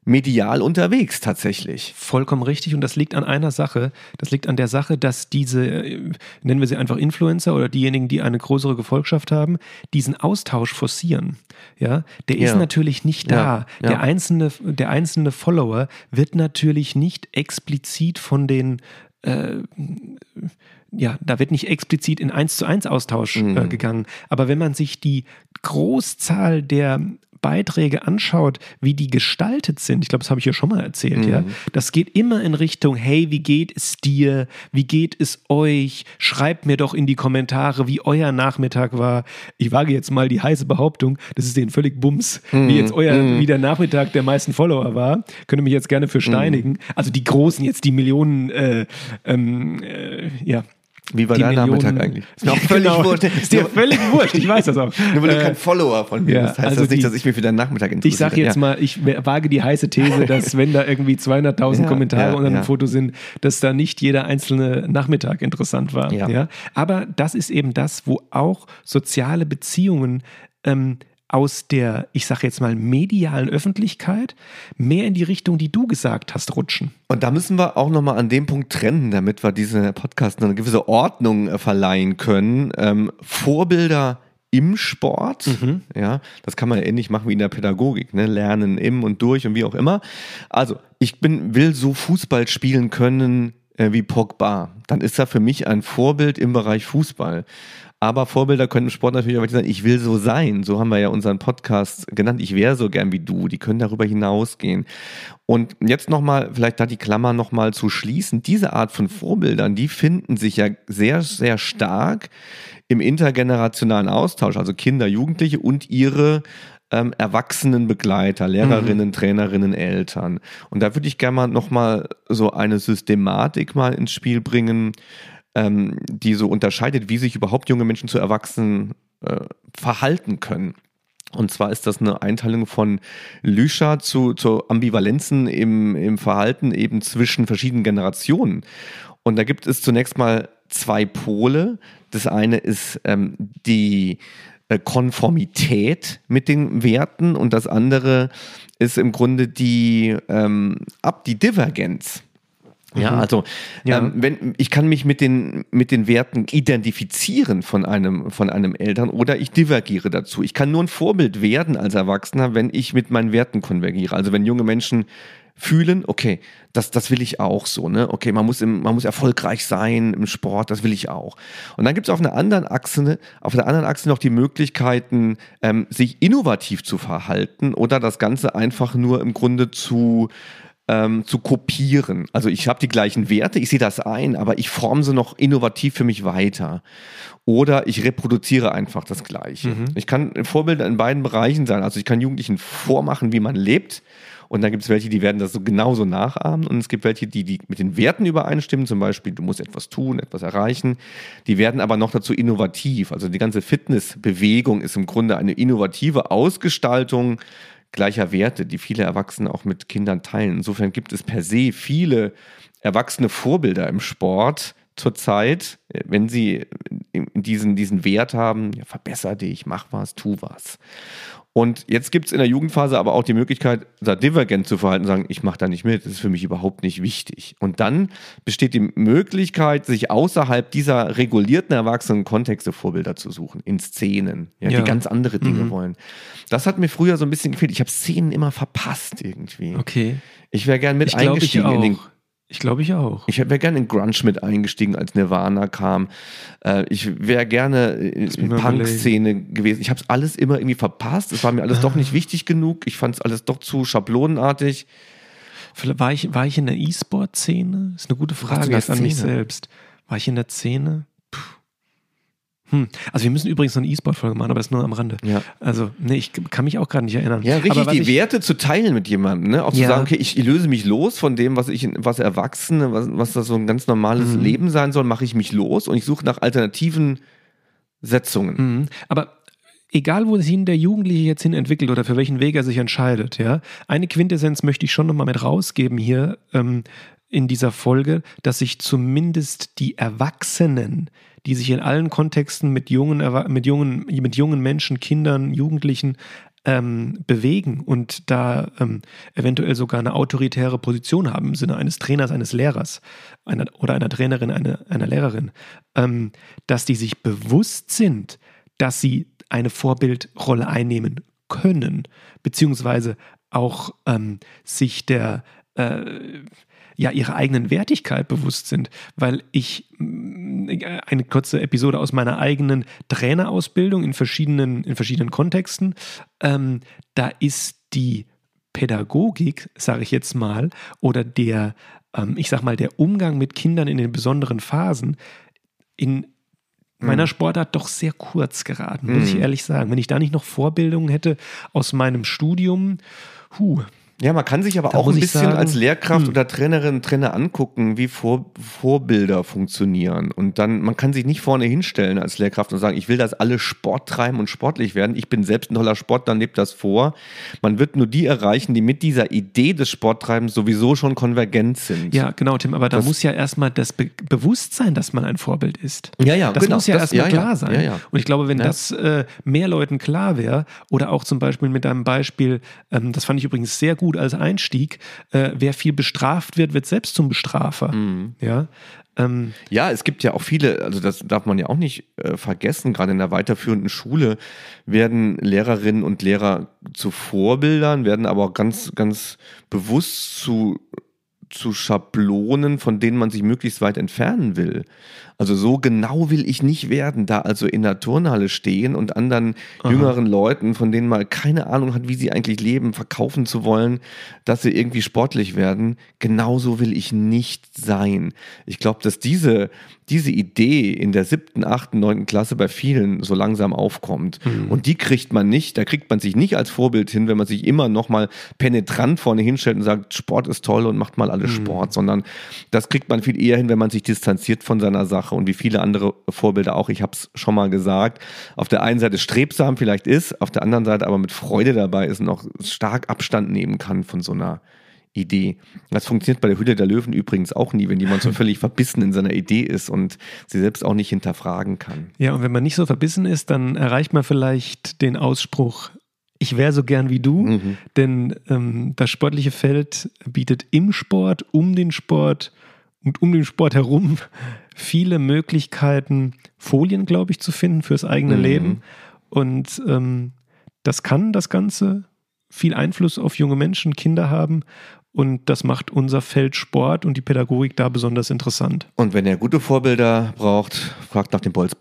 medial unterwegs tatsächlich. Vollkommen richtig und das liegt an einer Sache. Das liegt an der Sache, dass diese, äh, nennen wir sie einfach Influencer oder diejenigen, die eine größere Gefolgschaft haben, diesen Austausch forcieren. Ja, der ist Ja. natürlich nicht da. Ja, ja. Der einzelne, der einzelne Follower wird natürlich nicht explizit von den äh, ja, da wird nicht explizit in 1 zu 1 Austausch Mhm. äh, gegangen. Aber wenn man sich die Großzahl der Beiträge anschaut, wie die gestaltet sind, ich glaube, das habe ich ja schon mal erzählt, ja, das geht immer in Richtung, hey, wie geht es dir? Wie geht es euch? Schreibt mir doch in die Kommentare, wie euer Nachmittag war. Ich wage jetzt mal die heiße Behauptung, das ist denen völlig Bums, wie jetzt euer, wie der Nachmittag der meisten Follower war. Könnt ihr mich jetzt gerne für steinigen. Also die Großen, jetzt die Millionen, äh, ähm, äh, ja, Wie war dein Nachmittag eigentlich? Ist mir auch völlig Genau. wurscht. Ist dir völlig wurscht, ich weiß das auch. Nur weil du Äh, kein Follower von mir ja, bist, heißt also das nicht, dass ich mich für deinen Nachmittag interessiere. ich sage jetzt ja. mal, ich wage die heiße These, dass wenn da irgendwie 200.000 Ja, Kommentare unter einem. Foto sind, dass da nicht jeder einzelne Nachmittag interessant war. Ja. Ja. Aber das ist eben das, wo auch soziale Beziehungen ähm, aus der, ich sage jetzt mal, medialen Öffentlichkeit mehr in die Richtung, die du gesagt hast, rutschen. Und da müssen wir auch nochmal an dem Punkt trennen, damit wir diese Podcast eine gewisse Ordnung äh, verleihen können. Ähm, Vorbilder im Sport, Mhm. ja, das kann man ja ähnlich machen wie in der Pädagogik, ne? Lernen im und durch und wie auch immer. Also, ich bin, will so Fußball spielen können äh, wie Pogba. Dann ist er für mich ein Vorbild im Bereich Fußball. Aber Vorbilder können im Sport natürlich auch sagen, ich will so sein. So haben wir ja unseren Podcast genannt. Ich wäre so gern wie du. Die können darüber hinausgehen. Und jetzt nochmal, vielleicht da die Klammer nochmal zu schließen. Diese Art von Vorbildern, die finden sich ja sehr, sehr stark im intergenerationalen Austausch. Also Kinder, Jugendliche und ihre ähm, erwachsenen Begleiter, Lehrerinnen, Trainerinnen, Eltern. Und da würde ich gerne mal nochmal so eine Systematik mal ins Spiel bringen, ähm, die so unterscheidet, wie sich überhaupt junge Menschen zu Erwachsenen äh, verhalten können. Und zwar ist das eine Einteilung von Lüscher zu, zu Ambivalenzen im, im Verhalten eben zwischen verschiedenen Generationen. Und da gibt es zunächst mal zwei Pole. Das eine ist ähm, die äh, Konformität mit den Werten und das andere ist im Grunde die, ähm, ab, die Divergenz. Ja, Mhm. also Ja. Ähm, wenn ich kann mich mit den mit den Werten identifizieren von einem von einem Eltern oder ich divergiere dazu. Ich kann nur ein Vorbild werden als Erwachsener, wenn ich mit meinen Werten konvergiere. Also wenn junge Menschen fühlen, okay, das, das will ich auch so, ne? Okay, man muss, im, man muss erfolgreich sein im Sport, das will ich auch. Und dann gibt es auf einer anderen Achse, auf der anderen Achse noch die Möglichkeiten, ähm, sich innovativ zu verhalten oder das Ganze einfach nur im Grunde zu ähm, zu kopieren. Also ich habe die gleichen Werte, ich sehe das ein, aber ich forme sie noch innovativ für mich weiter. Oder ich reproduziere einfach das Gleiche. Ich kann Vorbilder in beiden Bereichen sein. Also ich kann Jugendlichen vormachen, wie man lebt. Und dann gibt es welche, die werden das so genauso nachahmen. Und es gibt welche, die, die mit den Werten übereinstimmen. Zum Beispiel, du musst etwas tun, etwas erreichen. Die werden aber noch dazu innovativ. Also die ganze Fitnessbewegung ist im Grunde eine innovative Ausgestaltung gleicher Werte, die viele Erwachsene auch mit Kindern teilen. Insofern gibt es per se viele erwachsene Vorbilder im Sport zurzeit, wenn sie diesen, diesen Wert haben, ja, verbessere dich, mach was, tu was. Und jetzt gibt es in der Jugendphase aber auch die Möglichkeit, da divergent zu verhalten, sagen, ich mache da nicht mit, das ist für mich überhaupt nicht wichtig. Und dann besteht die Möglichkeit, sich außerhalb dieser regulierten erwachsenen Kontexte Vorbilder zu suchen, in Szenen, ja, Ja. die ganz andere Dinge Mhm. wollen. Das hat mir früher so ein bisschen gefehlt. Ich habe Szenen immer verpasst irgendwie. Okay. Ich wäre gern mit Ich glaube, ich eingestiegen in den. Ich glaube, ich auch. ich wäre gerne in Grunge mit eingestiegen, als Nirvana kam. Äh, ich wäre gerne in der mal Punk-Szene gewesen. Ich habe es alles immer irgendwie verpasst. Es war mir alles doch nicht wichtig genug. Ich fand es alles doch zu schablonenartig. War ich, war ich in der E-Sport-Szene? Ist eine gute Frage in jetzt an mich selbst. War ich in der Szene? Hm. Also wir müssen übrigens noch eine E-Sport-Folge machen, aber das nur am Rande. Ja. Also, nee, ich kann mich auch gerade nicht erinnern. Ja, richtig, die Werte zu teilen mit jemandem, ne? Auch zu Ja. sagen, okay, ich löse mich los von dem, was ich, was Erwachsene, was, was das so ein ganz normales Mhm. Leben sein soll, mache ich mich los und ich suche nach alternativen Setzungen. Mhm. Aber egal, wo sich der Jugendliche jetzt hin entwickelt oder für welchen Weg er sich entscheidet, ja, eine Quintessenz möchte ich schon nochmal mit rausgeben hier ähm, in dieser Folge, dass sich zumindest die Erwachsenen, die sich in allen Kontexten mit jungen, mit jungen, mit jungen Menschen, Kindern, Jugendlichen ähm, bewegen und da ähm, eventuell sogar eine autoritäre Position haben im Sinne eines Trainers, eines Lehrers einer, oder einer Trainerin, einer, einer Lehrerin, ähm, dass die sich bewusst sind, dass sie eine Vorbildrolle einnehmen können, beziehungsweise auch ähm, sich der äh, ja ihrer eigenen Wertigkeit bewusst sind, weil ich mh, eine kurze Episode aus meiner eigenen Trainerausbildung in verschiedenen in verschiedenen Kontexten, ähm, da ist die Pädagogik, sage ich jetzt mal, oder der ähm, ich sag mal der Umgang mit Kindern in den besonderen Phasen in meiner Sportart doch sehr kurz geraten, muss ich Mhm. ehrlich sagen. Wenn ich da nicht noch Vorbildungen hätte aus meinem Studium, huh, Ja, man kann sich aber Da auch ein bisschen sagen, als Lehrkraft hm. oder Trainerin, Trainer angucken, wie Vor Vorbilder funktionieren. Und dann, man kann sich nicht vorne hinstellen als Lehrkraft und sagen, ich will, dass alle Sport treiben und sportlich werden. Ich bin selbst ein toller Sportler, lebt das vor. Man wird nur die erreichen, die mit dieser Idee des Sporttreibens sowieso schon konvergent sind. ja, genau, Tim, aber da Das- muss ja erstmal das Be Bewusstsein, dass man ein Vorbild ist. ja, ja Das genau. muss ja Das- erstmal ja, klar ja, sein. Ja. Und ich glaube, wenn das äh, mehr Leuten klar wäre, oder auch zum Beispiel mit deinem Beispiel, ähm, das fand ich übrigens sehr gut als Einstieg, äh, wer viel bestraft wird, wird selbst zum Bestrafer. Mhm. Ja. Ähm, Ja, es gibt ja auch viele, also das darf man ja auch nicht äh, vergessen, gerade in der weiterführenden Schule werden Lehrerinnen und Lehrer zu Vorbildern, werden aber auch ganz, ganz bewusst zu, zu Schablonen, von denen man sich möglichst weit entfernen will. Also so genau will ich nicht werden, da also in der Turnhalle stehen und anderen Aha. jüngeren Leuten, von denen man keine Ahnung hat, wie sie eigentlich leben, verkaufen zu wollen, dass sie irgendwie sportlich werden. Genauso will ich nicht sein. Ich glaube, dass diese, diese Idee in der siebten, achten, neunten Klasse bei vielen so langsam aufkommt. Mhm. Und die kriegt man nicht, da kriegt man sich nicht als Vorbild hin, wenn man sich immer noch mal penetrant vorne hinstellt und sagt, Sport ist toll und macht mal alle Sport, sondern das kriegt man viel eher hin, wenn man sich distanziert von seiner Sache und wie viele andere Vorbilder auch. Ich habe es schon mal gesagt. Auf der einen Seite strebsam vielleicht ist, auf der anderen Seite aber mit Freude dabei ist und auch stark Abstand nehmen kann von so einer Idee. Das funktioniert bei der Hülle der Löwen übrigens auch nie, wenn jemand so völlig verbissen in seiner Idee ist und sie selbst auch nicht hinterfragen kann. ja, und wenn man nicht so verbissen ist, dann erreicht man vielleicht den Ausspruch, ich wäre so gern wie du, Mhm. denn ähm, das sportliche Feld bietet im Sport, um den Sport und um den Sport herum viele Möglichkeiten, Folien, glaube ich, zu finden fürs eigene Mhm. Leben. Und ähm, das kann das Ganze viel Einfluss auf junge Menschen, Kinder haben. Und das macht unser Feld Sport und die Pädagogik da besonders interessant. Und wenn ihr gute Vorbilder braucht, fragt nach dem Bolz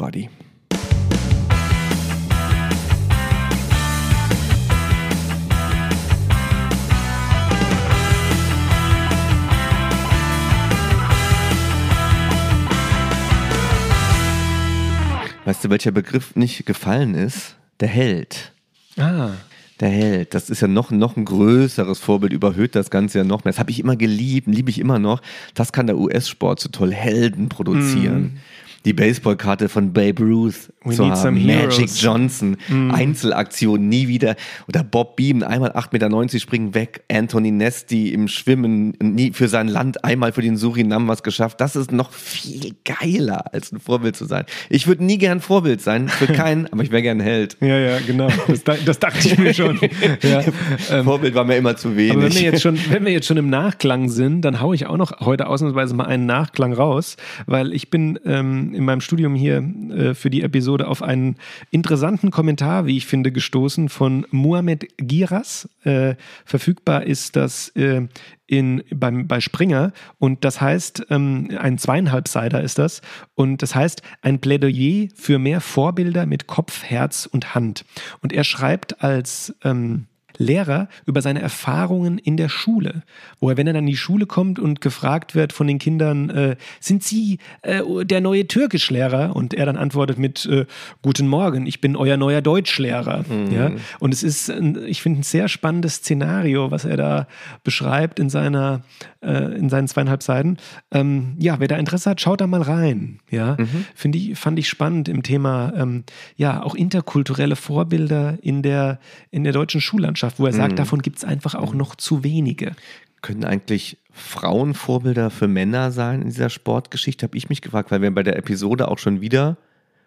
Weißt du, welcher Begriff nicht gefallen ist? Der Held. Ah, Der Held, das ist ja noch, noch ein größeres Vorbild, überhöht das Ganze ja noch mehr. Das habe ich immer geliebt, liebe ich immer noch. Das kann der US-Sport so toll Helden produzieren. Die Baseballkarte von Babe Ruth Mm. We zu haben, Magic heroes. Mm. Johnson, Einzelaktion, nie wieder. Oder Bob Beam, einmal 8,90 Meter springen weg. Anthony Nesti im Schwimmen, nie für sein Land, einmal für den Surinam was geschafft. Das ist noch viel geiler, als ein Vorbild zu sein. Ich würde nie gern Vorbild sein, für keinen, aber ich wäre gern Held. ja, ja, genau. Das, da- das dachte ich mir schon. ja, ähm, Vorbild war mir immer zu wenig. Aber wenn wir, jetzt schon, wenn wir jetzt schon im Nachklang sind, dann haue ich auch noch heute ausnahmsweise mal einen Nachklang raus, weil ich bin ähm, in meinem Studium hier äh, für die Episode auf einen interessanten Kommentar, wie ich finde, gestoßen von Mohamed Giras. Äh, verfügbar ist das äh, in, beim, bei Springer und das heißt, ähm, ein zweieinhalb-Seiter ist das und das heißt ein Plädoyer für mehr Vorbilder mit Kopf, Herz und Hand. Und er schreibt als ähm, Lehrer über seine Erfahrungen in der Schule, wo er, wenn er dann in die Schule kommt und gefragt wird von den Kindern, äh, sind Sie äh, der neue Türkischlehrer? Und er dann antwortet mit äh, Guten Morgen, ich bin euer neuer Deutschlehrer. Ja? Und es ist, ich finde, ein sehr spannendes Szenario, was er da beschreibt in seiner, äh, in seinen zweieinhalb Seiten. Ähm, ja, wer da Interesse hat, schaut da mal rein. Ja, finde ich, fand ich spannend im Thema, ähm, ja, auch interkulturelle Vorbilder in der, in der deutschen Schullandschaft, wo er sagt, davon gibt es einfach auch noch zu wenige. Können eigentlich Frauen Vorbilder für Männer sein in dieser Sportgeschichte, habe ich mich gefragt, weil wir bei der Episode auch schon wieder,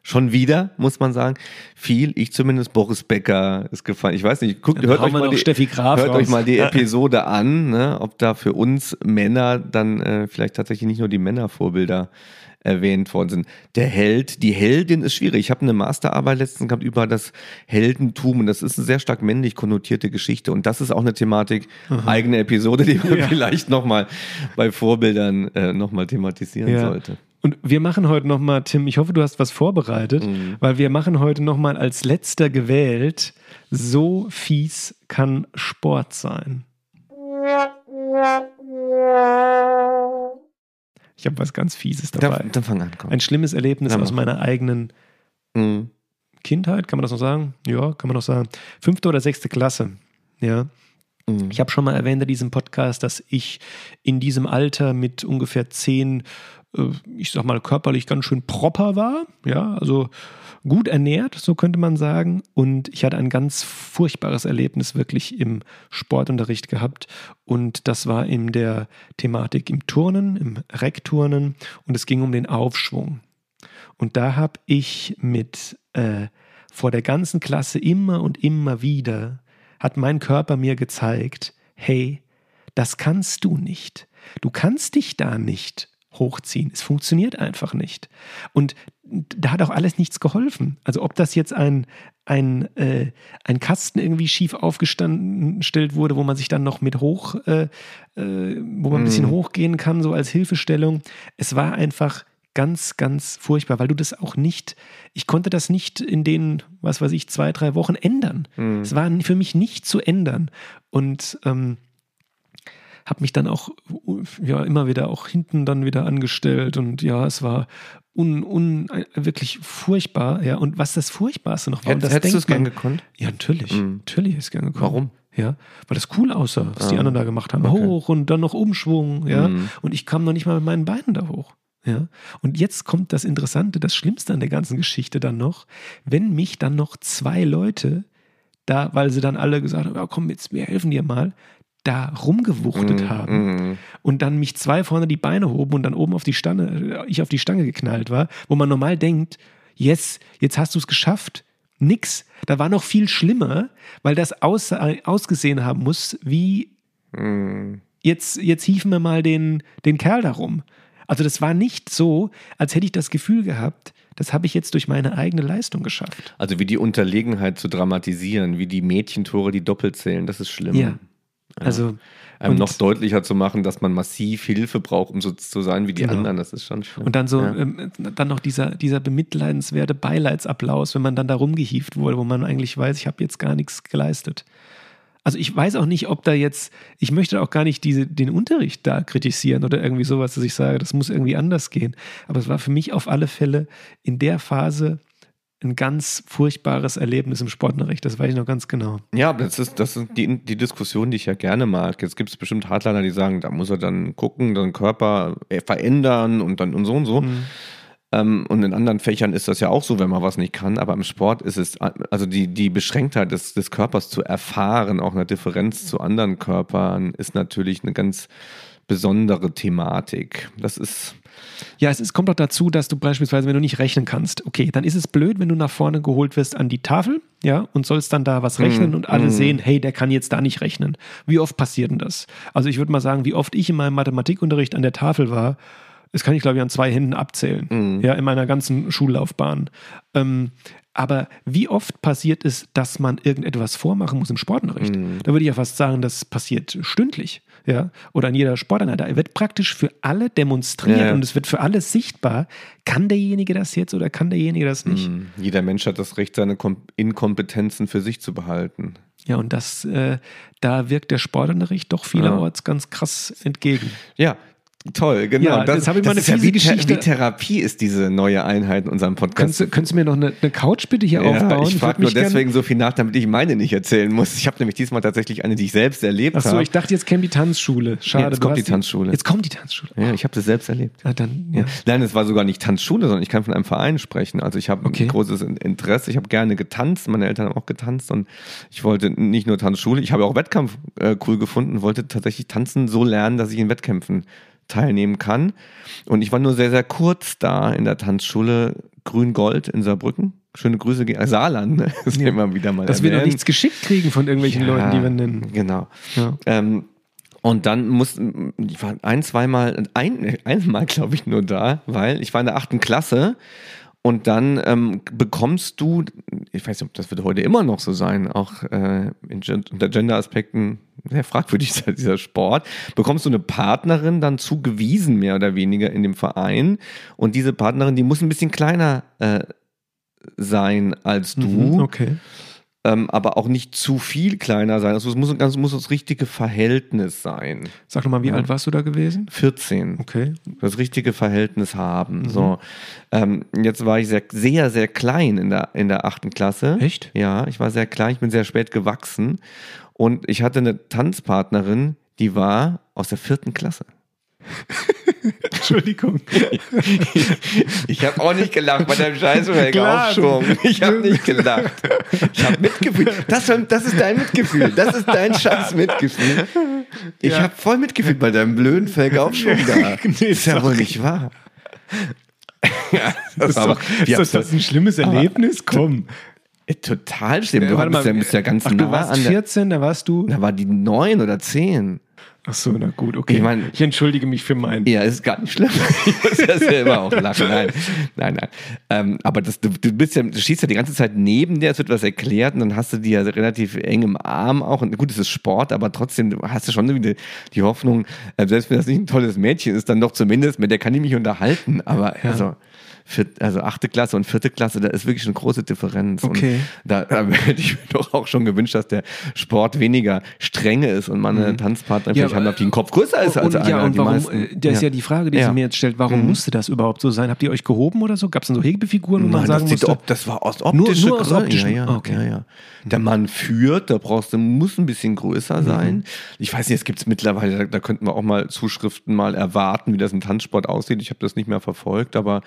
schon wieder, muss man sagen, viel, ich zumindest, Boris Becker ist gefallen. Ich weiß nicht, guckt, hört, euch mal, die, Steffi Graf hört euch mal die. Episode an, ne, ob da für uns Männer dann äh, vielleicht tatsächlich nicht nur die Männervorbilder erwähnt worden sind. Der Held, die Heldin ist schwierig. Ich habe eine Masterarbeit letztens gehabt über das Heldentum und das ist eine sehr stark männlich konnotierte Geschichte und das ist auch eine Thematik, eigene Episode, die man Ja. vielleicht nochmal bei Vorbildern äh, nochmal thematisieren Ja. sollte. Und wir machen heute nochmal, Tim, ich hoffe, du hast was vorbereitet, Mhm. weil wir machen heute nochmal als letzter gewählt, so fies kann Sport sein. Ich habe was ganz Fieses dabei. Dann, dann fang an, komm. Ein schlimmes Erlebnis Ja, aus mach. meiner eigenen Mhm. Kindheit, kann man das noch sagen? Ja, kann man noch sagen. Fünfte oder sechste Klasse. Ja. Mhm. Ich habe schon mal erwähnt in diesem Podcast, dass ich in diesem Alter mit ungefähr zehn, ich sag mal, körperlich ganz schön proper war. Ja, also gut ernährt, so könnte man sagen. Und ich hatte ein ganz furchtbares Erlebnis wirklich im Sportunterricht gehabt. Und das war in der Thematik im Turnen, im Reckturnen. Und es ging um den Aufschwung. Und da habe ich mit äh, vor der ganzen Klasse immer und immer wieder hat mein Körper mir gezeigt, hey, das kannst du nicht. Du kannst dich da nicht hochziehen. Es funktioniert einfach nicht. Und da hat auch alles nichts geholfen. Also ob das jetzt ein, ein, äh, ein Kasten irgendwie schief aufgestellt wurde, wo man sich dann noch mit hoch, äh, äh, wo man ein bisschen Mhm. hochgehen kann, so als Hilfestellung. Es war einfach ganz, ganz furchtbar, weil du das auch nicht, ich konnte das nicht in den, was weiß ich, zwei, drei Wochen ändern. Mhm. Es war für mich nicht zu ändern. Und ähm, habe mich dann auch ja immer wieder auch hinten dann wieder angestellt und ja, es war un, un, wirklich furchtbar. Ja, und was das Furchtbarste noch war, und Hätt, das hättest du es gern gekonnt? ja, natürlich. Mhm. Natürlich ist es gern gekommen. Warum? Ja, weil das cool aussah, was die Ah, anderen da gemacht haben. okay. Hoch und dann noch Umschwung, ja. Mhm. Und ich kam noch nicht mal mit meinen Beinen da hoch. Ja. Und jetzt kommt das Interessante, das Schlimmste an der ganzen Geschichte dann noch, wenn mich dann noch zwei Leute da, weil sie dann alle gesagt haben, ja, komm, jetzt, wir helfen dir mal, da rumgewuchtet Mhm, haben mhm. und dann mich zwei vorne die Beine hoben und dann oben auf die Stange, ich auf die Stange geknallt war, wo man normal denkt, yes, jetzt hast du es geschafft. Nix. Da war noch viel schlimmer, weil das aus, ausgesehen haben muss, wie Mhm. jetzt, jetzt hieven wir mal den, den Kerl da rum. Also das war nicht so, als hätte ich das Gefühl gehabt, das habe ich jetzt durch meine eigene Leistung geschafft. Also wie die Unterlegenheit zu dramatisieren, wie die Mädchentore, die doppelt zählen, das ist schlimm. Ja. Also und- noch deutlicher zu machen, dass man massiv Hilfe braucht, um so zu sein wie die Genau. anderen, das ist schon schlimm. Und dann so, Ja. ähm, dann noch dieser, dieser bemitleidenswerte Beileidsapplaus, wenn man dann da rumgehieft wurde, wo man eigentlich weiß, ich habe jetzt gar nichts geleistet. Also ich weiß auch nicht, ob da jetzt, ich möchte auch gar nicht diese, den Unterricht da kritisieren oder irgendwie sowas, dass ich sage, das muss irgendwie anders gehen. Aber es war für mich auf alle Fälle in der Phase ein ganz furchtbares Erlebnis im Sportunterricht. Das weiß ich noch ganz genau. Ja, das ist, das ist die, die Diskussion, die ich ja gerne mag. Jetzt gibt es bestimmt Hardliner, die sagen, da muss er dann gucken, den Körper äh, verändern und dann und so und so. Mhm. Ähm, und in anderen Fächern ist das ja auch so, wenn man was nicht kann. Aber im Sport ist es, also die, die Beschränktheit des, des Körpers zu erfahren, auch eine Differenz zu anderen Körpern, ist natürlich eine ganz besondere Thematik. Das ist, Ja, es ist, kommt doch dazu, dass du beispielsweise, wenn du nicht rechnen kannst, okay, dann ist es blöd, wenn du nach vorne geholt wirst an die Tafel, ja, und sollst dann da was rechnen und alle sehen, hey, der kann jetzt da nicht rechnen. Wie oft passiert denn das? Also ich würde mal sagen, wie oft ich in meinem Mathematikunterricht an der Tafel war, das kann ich, glaube ich, an zwei Händen abzählen, ja, in meiner ganzen Schullaufbahn. Ähm, aber wie oft passiert es, dass man irgendetwas vormachen muss im Sportunterricht? Da würde ich ja fast sagen, das passiert stündlich, ja, oder in jeder Sporteinheit. Da wird praktisch für alle demonstriert Ja, ja. und es wird für alle sichtbar, kann derjenige das jetzt oder kann derjenige das nicht? mh, jeder Mensch hat das Recht, seine Kom Inkompetenzen für sich zu behalten. Ja, und das, äh, da wirkt der Sportunterricht doch vielerorts ganz krass entgegen. Ja, toll, genau. Ja, jetzt habe ich mal eine ist ja fiese wie, Geschichte. wie Therapie ist diese neue Einheit in unserem Podcast. Könntest du, könntest du mir noch eine, eine Couch bitte hier Ja, aufbauen? ich frage nur deswegen so viel nach, damit ich meine nicht erzählen muss. Ich habe nämlich diesmal tatsächlich eine, die ich selbst erlebt Achso, habe. ich dachte, jetzt käme die Tanzschule. Schade. jetzt du kommt die Tanzschule. Jetzt kommt die Tanzschule. Ja, ich habe das selbst erlebt. Ah, dann, ja. Nein, es war sogar nicht Tanzschule, sondern ich kann von einem Verein sprechen. Also ich habe Okay. ein großes Interesse. Ich habe gerne getanzt. Meine Eltern haben auch getanzt und ich wollte nicht nur Tanzschule. Ich habe auch Wettkampf äh, cool gefunden. Wollte tatsächlich tanzen so lernen, dass ich in Wettkämpfen teilnehmen kann. Und ich war nur sehr, sehr kurz da in der Tanzschule Grün-Gold in Saarbrücken. Schöne Grüße gegen äh, Saarland. Ne? Das Ja. immer wieder mal Dass wir noch erwähnen. nichts geschickt kriegen von irgendwelchen Ja, Leuten, die wir nennen. Genau. Ja. Ähm, und dann mussten, ich war ein, zweimal, ein, einmal glaube ich nur da, weil ich war in der achten Klasse und dann ähm, bekommst du, ich weiß nicht, ob das wird heute immer noch so sein, auch äh, in, unter Gender-Aspekten sehr fragwürdig ist dieser Sport, bekommst du eine Partnerin dann zugewiesen, mehr oder weniger in dem Verein. Und diese Partnerin, die muss ein bisschen kleiner äh, sein als du Mhm, okay. Ähm, aber auch nicht zu viel kleiner sein. Also es muss, ganz, muss das richtige Verhältnis sein. Sag doch mal, wie Ja. alt warst du da gewesen? 14. Okay. Das richtige Verhältnis haben. Mhm. So. Ähm, jetzt war ich sehr, sehr, sehr klein in der, in der achten Klasse. Echt? Ja, ich war sehr klein, ich bin sehr spät gewachsen. Und ich hatte eine Tanzpartnerin, die war aus der vierten Klasse. Entschuldigung. Ich habe auch nicht gelacht bei deinem scheiß Klar. Aufschwung. Ich habe nicht gelacht. Ich habe Mitgefühl. Das, das ist dein Mitgefühl. Das ist dein scheiß Mitgefühl. Ich Ja. habe voll Mitgefühl bei deinem blöden Felgaufschwung da. Nee, ist ja wohl nicht wahr. ja, das Ist, aber, doch, ist hab's das ein schlimmes Erlebnis? Komm. Äh, total schlimm. Du Warte bist ja, bist ja ganz ach, nah du warst an der. 14, da warst du. Da war die neun oder zehn. Ach so, na gut, okay. Ich mein- ich entschuldige mich für meinen. Ja, ist gar nicht schlimm. Ich muss ja selber auch lachen. Nein, nein, nein. Ähm, aber das, du, du bist ja, du stehst ja die ganze Zeit neben der, es wird was erklärt und dann hast du die ja relativ eng im Arm auch. Und gut, es ist Sport, aber trotzdem hast du schon irgendwie die Hoffnung, äh, selbst wenn das nicht ein tolles Mädchen ist, dann doch zumindest, mit der kann ich mich unterhalten. Aber Ja. also, vier, also achte Klasse und vierte Klasse, da ist wirklich eine große Differenz. Okay. Da, da hätte ich mir doch auch schon gewünscht, dass der Sport weniger strenge ist und man eine Tanzpartnerin Ja, vielleicht haben, darf, die einen Kopf größer ist als und, einer. ja, und die warum, meisten. äh, das ist ja die Frage, die Ja. sie mir jetzt stellt, warum musste das überhaupt so sein? Habt ihr euch gehoben oder so? Gab es dann so Hebefiguren, wo man sagen musste? ob, das war aus optischer nur aus Gründen. optischen- Ja, ja, okay. ja, ja. Der Mann führt, da brauchst du, muss ein bisschen Mhm. größer sein. Ich weiß nicht, es gibt es mittlerweile, da, da könnten wir auch mal Zuschriften mal erwarten, wie das im Tanzsport aussieht. Ich habe das nicht mehr verfolgt, aber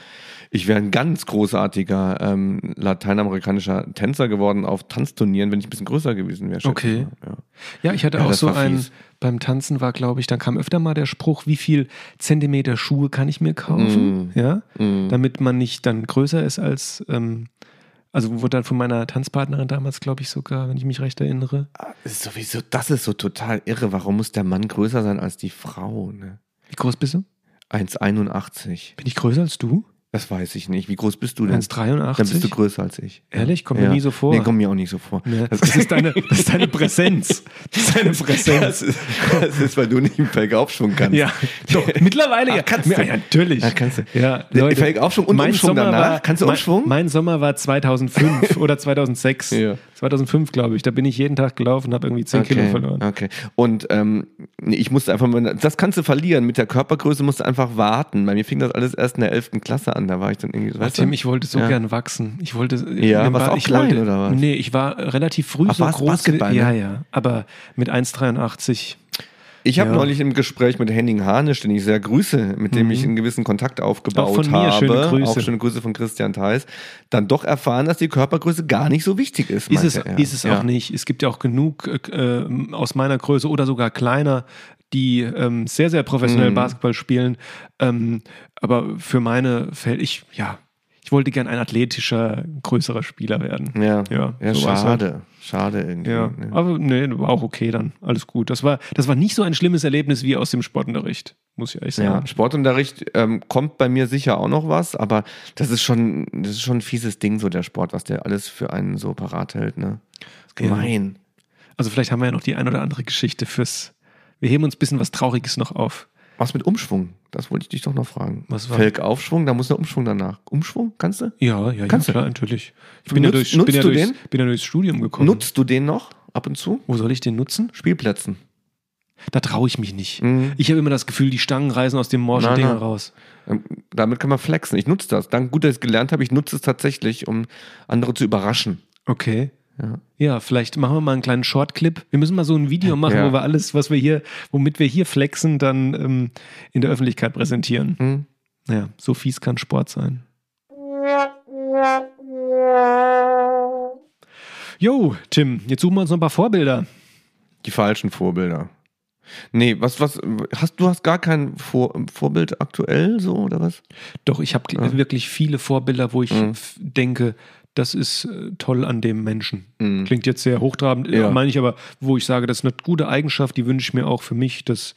ich wäre ein ganz großartiger ähm, lateinamerikanischer Tänzer geworden auf Tanzturnieren, wenn ich ein bisschen größer gewesen wäre. Okay. Ja. Ja, ich hatte Ja, auch so ein, beim Tanzen war, glaube ich, dann kam öfter mal der Spruch, wie viel Zentimeter Schuhe kann ich mir kaufen, Mm. ja, damit man nicht dann größer ist als, ähm, also wurde dann von meiner Tanzpartnerin damals, glaube ich, sogar, wenn ich mich recht erinnere. Das ist sowieso, das ist so total irre. Warum muss der Mann größer sein als die Frau? Ne? Wie groß bist du? 1,81. Bin ich größer als du? Das weiß ich nicht. Wie groß bist du denn? 1,83? Dann bist du größer als ich. Ehrlich? Kommt mir nie so vor. Nee, kommt mir auch nicht so vor. Ja, das, ist deine, das ist deine Präsenz. Das ist deine Präsenz. Das ist, das ist, weil du nicht im Felgaufschwung kannst. Ja, doch, mittlerweile Ach, ja. kannst du? ja, natürlich. Ja, kannst du. Ja, Leute, Felgaufschwung und mein Umschwung Sommer danach. War, Kannst du mein, Umschwung? Mein Sommer war 2005 oder 2006. Ja. 2005, glaube ich. Da bin ich jeden Tag gelaufen und habe irgendwie 10 Kilo verloren. Okay. Und ähm, nee, ich musste einfach mal, das kannst du verlieren. Mit der Körpergröße musst du einfach warten. Bei mir fing das alles erst in der 11. Klasse an. Da war ich dann irgendwie so. Ach, Tim, ich wollte so Ja. gern wachsen. Ich wollte. Ja, warst war- auch ich klein, wollte, oder was? Nee, ich war relativ früh Ach, so groß. Basketball, ne? Ja, ja. Aber mit 1,83. Ich habe Ja. neulich im Gespräch mit Henning Harnisch, den ich sehr grüße, mit dem ich einen gewissen Kontakt aufgebaut Mhm. Auch von mir habe, schöne Grüße. auch schöne Grüße von Christian Theis, dann doch erfahren, dass die Körpergröße gar nicht so wichtig ist. Ist es, er. ist es Ja. auch nicht. Es gibt ja auch genug äh, aus meiner Größe oder sogar kleiner, die ähm, sehr, sehr professionell Mhm. Basketball spielen. Ähm, aber für meine Fälle, ich, ja, ich wollte gern ein athletischer, größerer Spieler werden. Ja, Ja, ja, so war's halt. schade. Schade irgendwie. Ja, ne? aber nee, war auch okay dann. Alles gut. Das war, das war nicht so ein schlimmes Erlebnis wie aus dem Sportunterricht, muss ich ehrlich Ja, sagen. Sportunterricht ähm, kommt bei mir sicher auch noch was, aber das ist schon, das ist schon ein fieses Ding, so der Sport, was der alles für einen so parat hält, ne? Ist Ja. gemein. Also vielleicht haben wir ja noch die ein oder andere Geschichte fürs. Wir heben uns ein bisschen was Trauriges noch auf. Was mit Umschwung? Das wollte ich dich doch noch fragen. Was war- Felgaufschwung, da muss der Umschwung danach. Umschwung, kannst du? Ja, ja, Kannst ja, du? klar, natürlich. Ich bin, ja, Nutzt- durch, nutzt bin, ja du durchs, bin ja durchs Studium gekommen. Nutzt du den noch ab und zu? Wo soll ich den nutzen? Spielplätzen. Da traue ich mich nicht. Mhm. Ich habe immer das Gefühl, die Stangen reißen aus dem morschen Ding raus. Ähm, Damit kann man flexen. Ich nutze das. Dank gut, dass ich es gelernt habe. Ich nutze es tatsächlich, um andere zu überraschen. Okay. Ja. Ja, vielleicht machen wir mal einen kleinen Shortclip. Wir müssen mal so ein Video machen, Ja. wo wir alles, was wir hier, womit wir hier flexen, dann ähm, in der Öffentlichkeit präsentieren. Hm? Ja, so fies kann Sport sein. Jo, Tim, jetzt suchen wir uns noch ein paar Vorbilder. Die falschen Vorbilder. Nee, was, was, hast du hast gar kein Vor Vorbild aktuell so oder was? Doch, ich habe Ja. wirklich viele Vorbilder, wo ich Mhm. denke, das ist äh, toll an dem Menschen. Mhm. Klingt jetzt sehr hochtrabend, Ja. ja. meine ich aber, wo ich sage, das ist eine gute Eigenschaft, die wünsche ich mir auch für mich. Dass,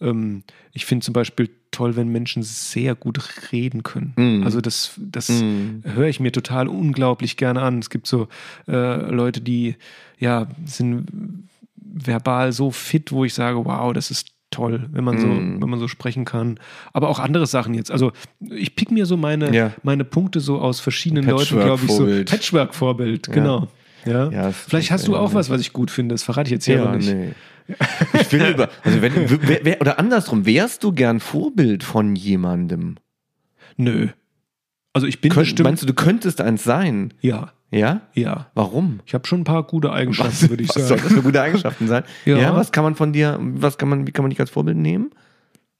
ähm, ich finde zum Beispiel toll, wenn Menschen sehr gut reden können. Mhm. Also das, das Mhm. höre ich mir total unglaublich gerne an. Es gibt so äh, Leute, die ja sind verbal so fit, wo ich sage, wow, das ist toll, wenn man so, Mhm. wenn man so sprechen kann. Aber auch andere Sachen jetzt. Also ich pick mir so meine, Ja. meine Punkte so aus verschiedenen Leuten, glaube ich, so. Patchwork-Vorbild. Patchwork-Vorbild, genau. Ja. Ja, Vielleicht hast du ja- auch was, was ich gut finde. Das verrate ich jetzt hier Ja, aber nicht. nee. Ich will über, also wenn, wer, wer, oder andersrum, wärst du gern Vorbild von jemandem? Nö. Also ich bin Könnt, bestimmt. meinst du, du könntest eins sein? ja, Ja? ja. Warum? Ich habe schon ein paar gute Eigenschaften, würde ich was soll sagen. das für gute Eigenschaften sein? Ja. ja. was kann man von dir, was kann man, wie kann man dich als Vorbild nehmen?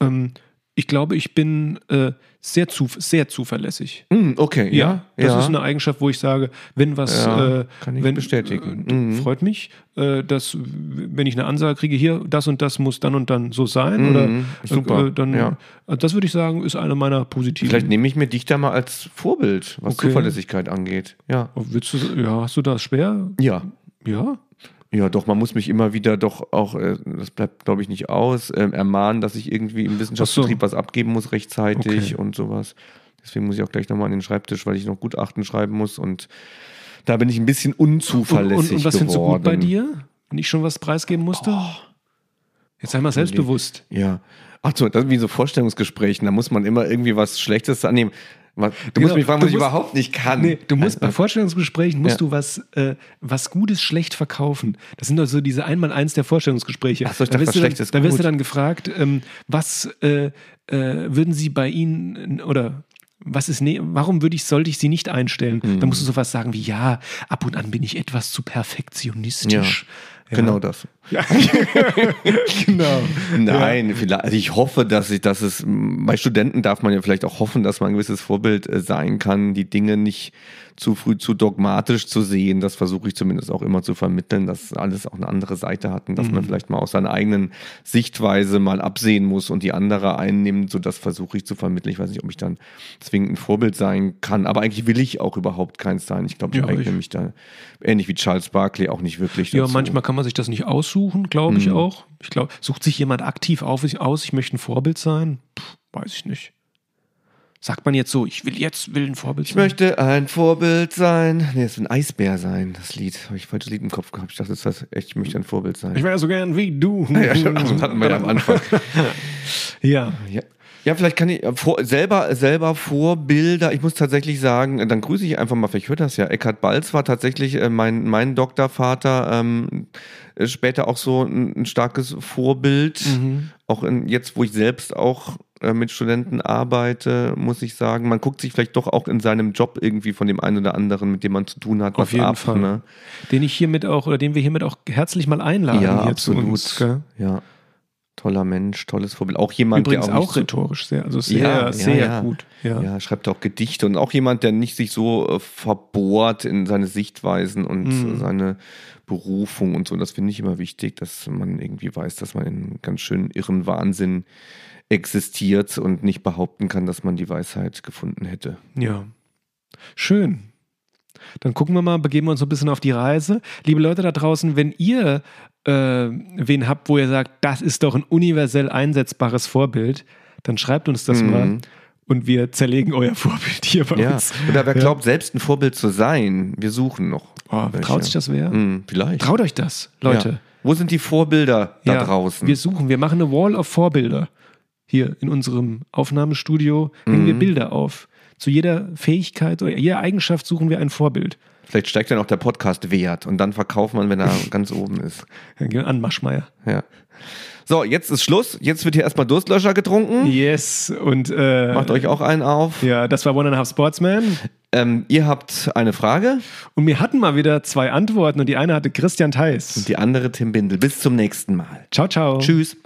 Ähm, ich glaube, ich bin äh, sehr, zu, sehr zuverlässig. Hm, okay, ja. das ja. ist eine Eigenschaft, wo ich sage, wenn was, Ja, äh, kann ich wenn, bestätigen. Äh, Mhm. Freut mich, äh, dass wenn ich eine Ansage kriege, hier, das und das muss dann und dann so sein, Mhm, oder super, äh, dann, ja. äh, das würde ich sagen, ist eine meiner positiven. Vielleicht nehme ich mir dich da mal als Vorbild, was Okay. Zuverlässigkeit angeht. Ja. Oh, Willst du, ja, hast du das schwer? Ja. Ja. Ja, doch, man muss mich immer wieder doch auch, äh, das bleibt, glaube ich, nicht aus, ähm, ermahnen, dass ich irgendwie im Wissenschaftsbetrieb was abgeben muss rechtzeitig Okay. und sowas. Deswegen muss ich auch gleich nochmal an den Schreibtisch, weil ich noch Gutachten schreiben muss und da bin ich ein bisschen unzuverlässig Und, und, und was findest du gut bei dir? Wenn ich schon was preisgeben musste? Jetzt sei mal selbstbewusst. Ja. Ach so, das ist wie so Vorstellungsgesprächen, da muss man immer irgendwie was Schlechtes annehmen. Du musst Genau, mich fragen, was ich musst- überhaupt nicht kann. Nee, du musst bei Also, Vorstellungsgesprächen musst Ja. du was, äh, was Gutes schlecht verkaufen. Das sind doch so diese Einmaleins der Vorstellungsgespräche. Ach so, ich da wirst du dann, da wirst du dann gefragt, ähm, was äh, äh, würden Sie bei Ihnen oder was ist ne, warum würde ich, sollte ich sie nicht einstellen? Mhm. Da musst du sowas sagen wie, ja, ab und an bin ich etwas zu perfektionistisch. Ja. Genau das. Ja. genau. Nein, vielleicht, also ich hoffe, dass ich, dass es, bei Studenten darf man ja vielleicht auch hoffen, dass man ein gewisses Vorbild äh, sein kann, die Dinge nicht zu früh zu dogmatisch zu sehen. Das versuche ich zumindest auch immer zu vermitteln, dass alles auch eine andere Seite hat und dass Mhm. man vielleicht mal aus seiner eigenen Sichtweise mal absehen muss und die andere einnimmt. So das versuche ich zu vermitteln. Ich weiß nicht, ob ich dann zwingend ein Vorbild sein kann, aber eigentlich will ich auch überhaupt keins sein. Ich glaube, ich Ja, eigne ich- mich da ähnlich wie Charles Barkley auch nicht wirklich Ja, dazu. manchmal kann man sich das nicht aussuchen, glaube ich Mhm. auch. Ich glaube, sucht sich jemand aktiv auf, aus, ich möchte ein Vorbild sein? Pff, Weiß ich nicht. Sagt man jetzt so, ich will jetzt will ein Vorbild Ich möchte ein Vorbild sein. Nee, es wird ein Eisbär sein, das Lied. Habe ich falsches Lied im Kopf gehabt. Ich dachte, das heißt echt, ich möchte ein Vorbild sein. Ich wäre so gern wie du. ja, schon, also hatten wir ja am Anfang. ja. Ja. Ja, vielleicht kann ich äh, vor, selber, selber Vorbilder. Ich muss tatsächlich sagen, äh, dann grüße ich einfach mal, vielleicht hört das ja. Eckhard Balz war tatsächlich äh, mein, mein Doktorvater, ähm, äh, später auch so ein, ein starkes Vorbild. Mhm. Auch in, jetzt, wo ich selbst auch äh, mit Studenten arbeite, muss ich sagen, man guckt sich vielleicht doch auch in seinem Job irgendwie von dem einen oder anderen, mit dem man zu tun hat, Auf jeden ab. Fall. Ne? Den ich hiermit auch, oder den wir hiermit auch herzlich mal einladen Ja, hier absolut. zu uns. Gell? Ja. Toller Mensch, tolles Vorbild. Auch jemand, Übrigens der auch, auch, rhetorisch sehr, also sehr, Ja, ja, sehr ja. gut. Ja. Ja, schreibt auch Gedichte und auch jemand, der nicht sich so äh, verbohrt in seine Sichtweisen und Mhm. seine Berufung und so. Das finde ich immer wichtig, dass man irgendwie weiß, dass man in ganz schön irren Wahnsinn existiert und nicht behaupten kann, dass man die Weisheit gefunden hätte. Ja. Schön. Dann gucken wir mal, begeben wir uns so ein bisschen auf die Reise. Liebe Leute da draußen, wenn ihr äh, wen habt, wo ihr sagt, das ist doch ein universell einsetzbares Vorbild, dann schreibt uns das Mhm. mal und wir zerlegen euer Vorbild hier bei Ja. uns. Oder wer Ja. glaubt, selbst ein Vorbild zu sein, wir suchen noch. Oh, traut sich das wer? Hm, vielleicht. Traut euch das, Leute. Ja. Wo sind die Vorbilder da Ja, draußen? Wir suchen, wir machen eine Wall of Vorbilder. Hier in unserem Aufnahmestudio hängen wir Mhm. Bilder auf. Zu jeder Fähigkeit oder jeder Eigenschaft suchen wir ein Vorbild. Vielleicht steigt dann auch der Podcast wert und dann verkauft man, wenn er ganz oben ist. Wir an, Maschmeier. Ja. So, jetzt ist Schluss. Jetzt wird hier erstmal Durstlöscher getrunken. Yes, und äh, Macht euch auch einen auf. ja, das war One and a Half Sportsman. Ähm, ihr habt eine Frage, Und wir hatten mal wieder zwei Antworten und die eine hatte Christian Theis. die andere Tim Bindel. Bis zum nächsten Mal. Ciao, ciao. Tschüss.